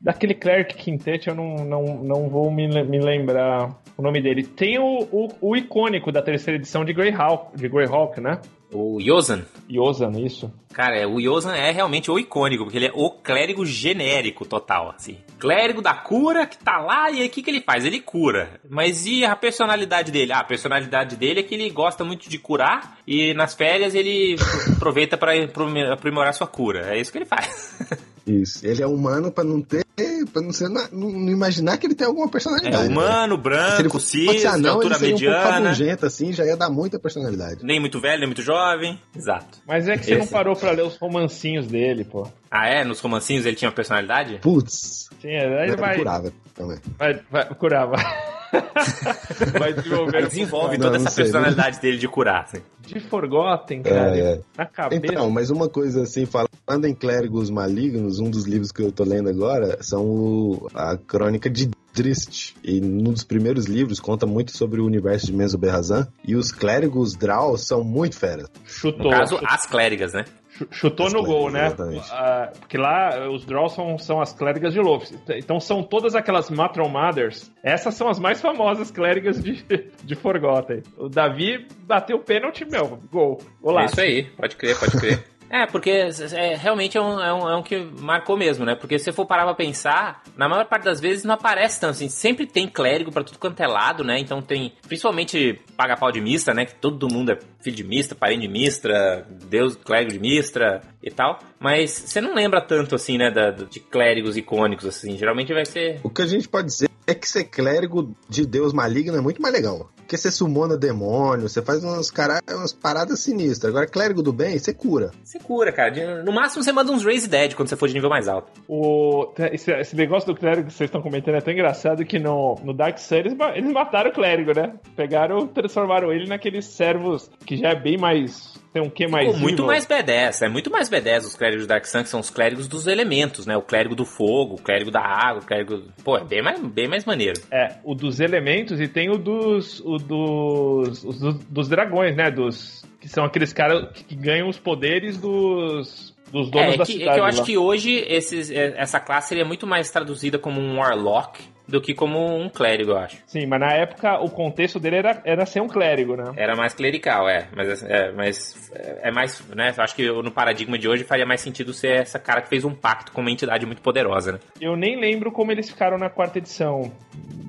[SPEAKER 5] Daquele Cleric Quintet eu não, não, não vou me, me lembrar o nome dele. Tem o, o, o icônico da terceira edição de Greyhawk, de Greyhawk, né?
[SPEAKER 3] O Yozan.
[SPEAKER 5] Yozan, isso.
[SPEAKER 3] Cara, é, o Yozan é realmente o icônico, porque ele é o clérigo genérico total, assim. Clérigo da cura que tá lá e aí o que, que ele faz? Ele cura. Mas e a personalidade dele? Ah, a personalidade dele é que ele gosta muito de curar e nas férias ele [laughs] aproveita para aprimorar sua cura. É isso que ele faz. [laughs]
[SPEAKER 4] Isso. Ele é humano para não ter. Pra não, ser, não, não, imaginar que ele tem alguma personalidade.
[SPEAKER 3] É humano, né? branco, cis, anão, altura ele mediana.
[SPEAKER 4] Um assim, já ia dar muita personalidade.
[SPEAKER 3] Nem muito velho, nem muito jovem. Exato.
[SPEAKER 5] Mas é que você Esse. não parou pra ler os romancinhos dele, pô.
[SPEAKER 3] Ah, é? Nos romancinhos ele tinha personalidade?
[SPEAKER 4] Putz.
[SPEAKER 5] Sim, ele vai.
[SPEAKER 4] Curava também.
[SPEAKER 5] Vai, vai, curava. [laughs]
[SPEAKER 3] vai desenvolver. desenvolve toda essa personalidade dele de curar. Assim.
[SPEAKER 5] De Forgotten, cara. É, é. Na cabeça.
[SPEAKER 4] Então, mas uma coisa assim, falando em clérigos malignos, um dos livros que eu tô lendo agora são o, a crônica de Drist. E num dos primeiros livros conta muito sobre o universo de Mesoberrazan. E os clérigos Drow são muito feras.
[SPEAKER 3] Chutou. No caso, as clérigas, né?
[SPEAKER 5] Chutou as no gol, né? Uh, porque lá os Draws são, são as clérigas de Loth. Então são todas aquelas Matron Mothers. Essas são as mais famosas clérigas de, [laughs] de Forgotten. O Davi bateu o pênalti, meu. Gol.
[SPEAKER 3] Olá. É isso aí, pode crer, pode crer. [laughs] É, porque é, realmente é um, é, um, é um que marcou mesmo, né? Porque se você for parar pra pensar, na maior parte das vezes não aparece tanto assim. Sempre tem clérigo pra tudo quanto é lado, né? Então tem, principalmente paga pau de Mistra, né? Que todo mundo é filho de Mistra, parente de Mistra, deus clérigo de Mistra e tal. Mas você não lembra tanto assim, né? Da, de clérigos icônicos, assim. Geralmente vai ser.
[SPEAKER 4] O que a gente pode dizer é que ser clérigo de deus maligno é muito mais legal. Porque você sumona demônio, você faz umas, cara... umas paradas sinistras. Agora, clérigo do bem, você cura.
[SPEAKER 3] Você cura, cara. De- No máximo você manda uns Raise Dead quando você for de nível mais alto.
[SPEAKER 5] O, esse, esse negócio do clérigo que vocês estão comentando é tão engraçado que no, no Dark Souls eles, ma- eles mataram o clérigo, né? Pegaram, transformaram ele naqueles servos que já é bem mais. Tem um que mais.
[SPEAKER 3] Pô, muito mais B10, é muito mais B10 os clérigos do Dark Sun, que são os clérigos dos elementos, né? O clérigo do fogo, o clérigo da água, o clérigo. Pô, é bem mais, bem mais maneiro.
[SPEAKER 5] É, o dos elementos e tem o dos. O dos. os dos, dos dragões, né? Dos. Que são aqueles caras que, que ganham os poderes dos. Dos donos
[SPEAKER 3] É,
[SPEAKER 5] da
[SPEAKER 3] que, é
[SPEAKER 5] cidade.
[SPEAKER 3] que eu acho
[SPEAKER 5] lá.
[SPEAKER 3] que hoje esses, é, essa classe seria muito mais traduzida como um Warlock do que como um clérigo, eu acho.
[SPEAKER 5] Sim, mas na época o contexto dele era, era ser um clérigo, né?
[SPEAKER 3] Era mais clerical, é. Mas é, mas é é mais, né? Eu acho que no paradigma de hoje faria mais sentido ser essa cara que fez um pacto com uma entidade muito poderosa, né?
[SPEAKER 5] Eu nem lembro como eles ficaram na quarta edição.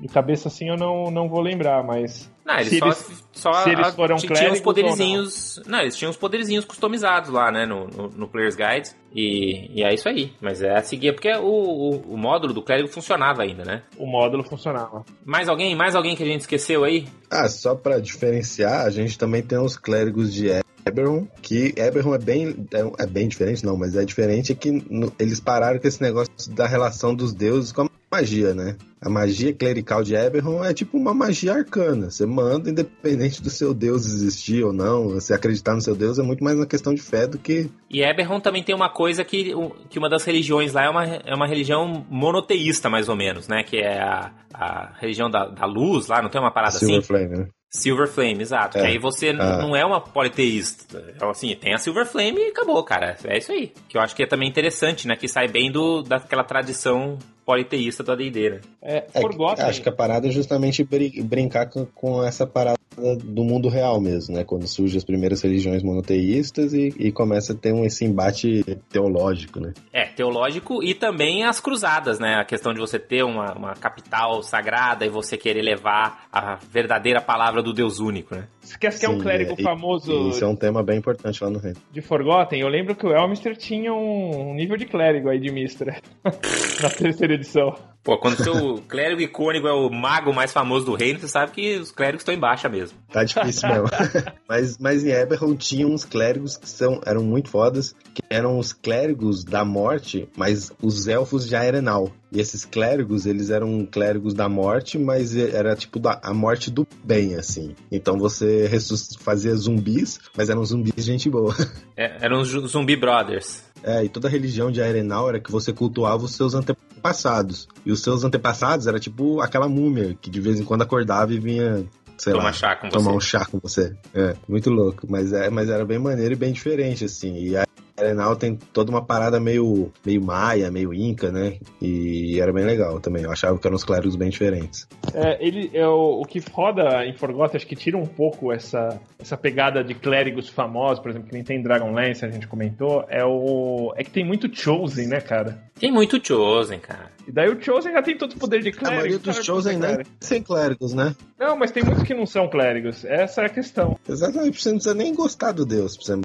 [SPEAKER 5] De cabeça assim eu não, não vou lembrar, mas.
[SPEAKER 3] Não, eles
[SPEAKER 5] Se
[SPEAKER 3] só,
[SPEAKER 5] eles-
[SPEAKER 3] só
[SPEAKER 5] se eles foram
[SPEAKER 3] tinham os poderizinhos. Não? eles tinham os poderizinhos customizados lá, né? No, no, no Player's Guide. E, e é isso aí. Mas é a seguir, porque o, o, o módulo do clérigo funcionava ainda, né?
[SPEAKER 5] O módulo funcionava.
[SPEAKER 3] Mais alguém? Mais alguém que a gente esqueceu aí?
[SPEAKER 4] Ah, só pra diferenciar, a gente também tem os clérigos de Eberron, que Eberron é bem, é, é bem diferente, não, mas é diferente que no- eles pararam com esse negócio da relação dos deuses com a magia, né? A magia clerical de Eberron é tipo uma magia arcana. Você manda, independente do seu deus existir ou não, você acreditar no seu deus é muito mais uma questão de fé do que.
[SPEAKER 3] E Eberron também tem uma coisa que, que uma das religiões lá é uma, é uma religião monoteísta, mais ou menos, né? Que é a, a religião da, da luz lá, não tem uma parada
[SPEAKER 4] Silver
[SPEAKER 3] assim?
[SPEAKER 4] Flame, né?
[SPEAKER 3] Silver Flame, exato.
[SPEAKER 4] É.
[SPEAKER 3] Que aí você
[SPEAKER 4] Ah.
[SPEAKER 3] não é uma politeísta. É assim, tem a Silver Flame e acabou, cara. É isso aí. Que eu acho que é também interessante, né? Que sai bem do, daquela tradição politeísta do AD&D, né?
[SPEAKER 5] É,
[SPEAKER 4] É,
[SPEAKER 5] Forgotten.
[SPEAKER 4] acho que a parada é justamente brin- brincar com, com essa parada do mundo real mesmo, né? Quando surgem as primeiras religiões monoteístas e, e começa a ter um, esse embate teológico, né?
[SPEAKER 3] É, teológico e também as cruzadas, né? A questão de você ter uma, uma capital sagrada e você querer levar a verdadeira palavra do Deus único, né?
[SPEAKER 5] Você quer que é um clérigo
[SPEAKER 4] é, e-
[SPEAKER 5] famoso
[SPEAKER 4] E isso é um tema bem importante lá no reino.
[SPEAKER 5] de Forgotten? Eu lembro que o Elmister tinha um nível de clérigo aí de Mistra. [laughs] na terceira edição.
[SPEAKER 3] Pô, quando o seu clérigo icônico é o mago mais famoso do reino, você sabe que os clérigos estão em baixa mesmo.
[SPEAKER 4] Tá difícil mesmo. [laughs] mas, mas em Eberron tinha uns clérigos que são, eram muito fodas, que eram os clérigos da morte, mas os elfos de Arenal. E esses clérigos, eles eram clérigos da morte, mas era tipo da, a morte do bem, assim. Então você fazia zumbis, mas eram zumbis de gente boa. [laughs]
[SPEAKER 3] É, eram os Zumbi Brothers.
[SPEAKER 4] É, e toda a religião de Arenal era que você cultuava os seus antepassados. E os seus antepassados era tipo aquela múmia que de vez em quando acordava e vinha, sei
[SPEAKER 3] Tomar
[SPEAKER 4] lá,
[SPEAKER 3] chá com
[SPEAKER 4] tomar
[SPEAKER 3] você.
[SPEAKER 4] um chá com você. É, muito louco. Mas, é, mas era bem maneiro e bem diferente, assim. E Arenal tem toda uma parada meio, meio maia, meio inca, né? E era bem legal também. Eu achava que eram uns clérigos bem diferentes.
[SPEAKER 5] É, ele, é o, o que roda em Forgotten, acho que tira um pouco essa, essa pegada de clérigos famosos, por exemplo, que nem tem Dragonlance, a gente comentou, é o. É que tem muito Chosen, né, cara?
[SPEAKER 3] Tem muito Chosen, cara.
[SPEAKER 5] E daí o Chosen já tem todo o poder de
[SPEAKER 4] A
[SPEAKER 5] clérigo.
[SPEAKER 4] maioria dos
[SPEAKER 5] que
[SPEAKER 4] ainda
[SPEAKER 5] clérigo?
[SPEAKER 4] sem clérigos, né?
[SPEAKER 5] Não, mas tem muitos que não são clérigos. Essa é a questão.
[SPEAKER 4] Exatamente, você não precisa nem gostar do deus pra você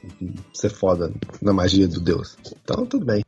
[SPEAKER 4] ser foda na magia do deus. Então, tudo bem.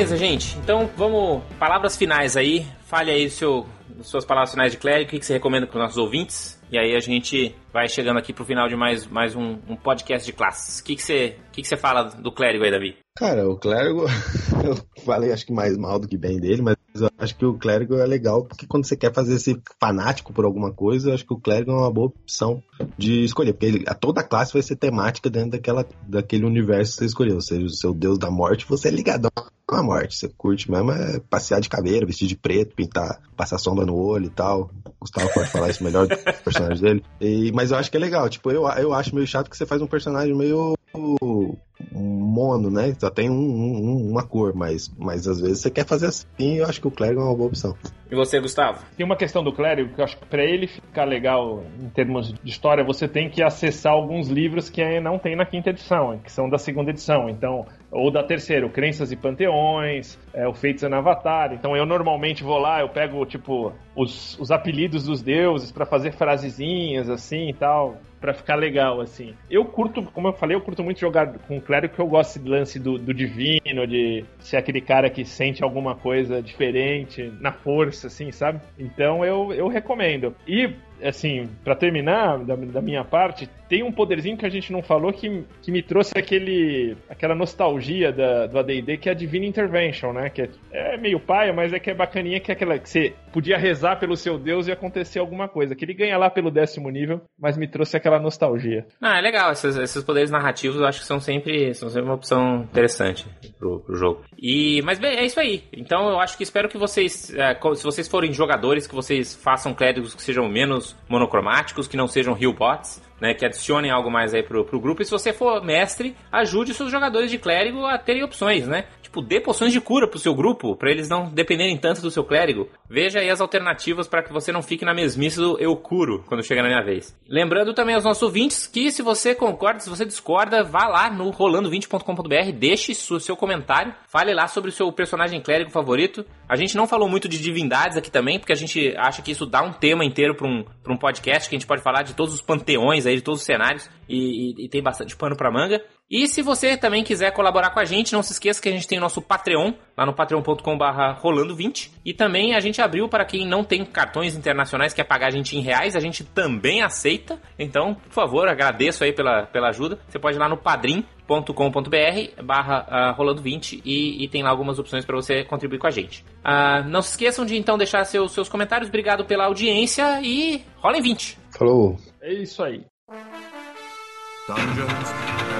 [SPEAKER 3] Beleza, gente. Então vamos. Palavras finais aí. Fale aí seu, suas palavras finais de clérigo, o que você recomenda para os nossos ouvintes. E aí a gente vai chegando aqui pro final de mais, mais um, um podcast de classes. O que, que, você, o que, que você fala do clérigo aí, Davi?
[SPEAKER 4] Cara, o clérigo, [laughs] [laughs] eu falei acho que mais mal do que bem dele, mas eu acho que o clérigo é legal porque quando você quer fazer esse fanático por alguma coisa, eu acho que o clérigo é uma boa opção de escolher, porque ele, a toda a classe vai ser temática dentro daquela, daquele universo que você escolheu, ou seja, o seu deus da morte, você é ligadão com a morte, você curte mesmo é passear de caveira, vestir de preto, pintar, passar sombra no olho e tal. O Gustavo pode falar isso melhor do personagem dele. E, mas eu acho que é legal, tipo, eu, eu acho meio chato que você faz um personagem meio mono, né? Só tem um, um- uma cor, mas, mas às vezes você quer fazer assim, eu acho que o clérigo é uma boa opção.
[SPEAKER 3] E você, Gustavo?
[SPEAKER 5] Tem uma questão do clérigo que eu acho que pra ele ficar legal em termos de história, você tem que acessar alguns livros que ainda não tem na quinta edição, que são da segunda edição. Então, ou da terceira, o Crenças e Panteões, é, o Feitos no Avatar. Então eu normalmente vou lá, eu pego, tipo, os, os apelidos dos deuses pra fazer frasezinhas assim e tal. Pra ficar legal, assim. Eu curto, como eu falei, eu curto muito jogar com clérigo que eu gosto desse lance do, do divino, de ser aquele cara que sente alguma coisa diferente na força, assim, sabe? Então eu, eu recomendo. E assim, para terminar da, da, minha parte, tem um poderzinho que a gente não falou que, que me trouxe aquele aquela nostalgia da, do AD&D que é a Divine Intervention, né? Que é, é, meio paia, mas é que é bacaninha que é aquela que você podia rezar pelo seu Deus e acontecer alguma coisa. Que ele ganha lá pelo décimo nível, mas me trouxe aquela nostalgia.
[SPEAKER 3] Ah, é legal. Esses, esses poderes narrativos eu acho que são sempre, são sempre uma opção interessante pro, pro jogo. E, mas bem, é isso aí. Então eu acho que espero que vocês, é, se vocês forem jogadores, que vocês façam clérigos que sejam menos monocromáticos, que não sejam heal bots, né, que adicionem algo mais aí pro, pro grupo. E se você for mestre, ajude os seus jogadores de clérigo a terem opções, né? Tipo, dê poções de cura pro seu grupo, para eles não dependerem tanto do seu clérigo. Veja aí as alternativas para que você não fique na mesmice do eu curo quando chegar na minha vez. Lembrando também aos nossos ouvintes que se você concorda, se você discorda, vá lá no rolando20.com.br, deixe seu comentário, fale lá sobre o seu personagem clérigo favorito. A gente não falou muito de divindades aqui também, porque a gente acha que isso dá um tema inteiro para um, pra um podcast, que a gente pode falar de todos os panteões aí, de todos os cenários, e, e, e tem bastante pano pra manga. E se você também quiser colaborar com a gente, não se esqueça que a gente tem o nosso Patreon, lá no patreon.com.br rolando20. E também a gente abriu para quem não tem cartões internacionais, quer pagar a gente em reais, a gente também aceita. Então, por favor, agradeço aí pela, pela ajuda. Você pode ir lá no padrim.com.br barra uh, rolando 20 e, e, tem lá algumas opções para você contribuir com a gente. Uh, não se esqueçam de então deixar seus, seus comentários. Obrigado pela audiência e rolem 20.
[SPEAKER 4] Falou.
[SPEAKER 5] É isso aí. Dungeons.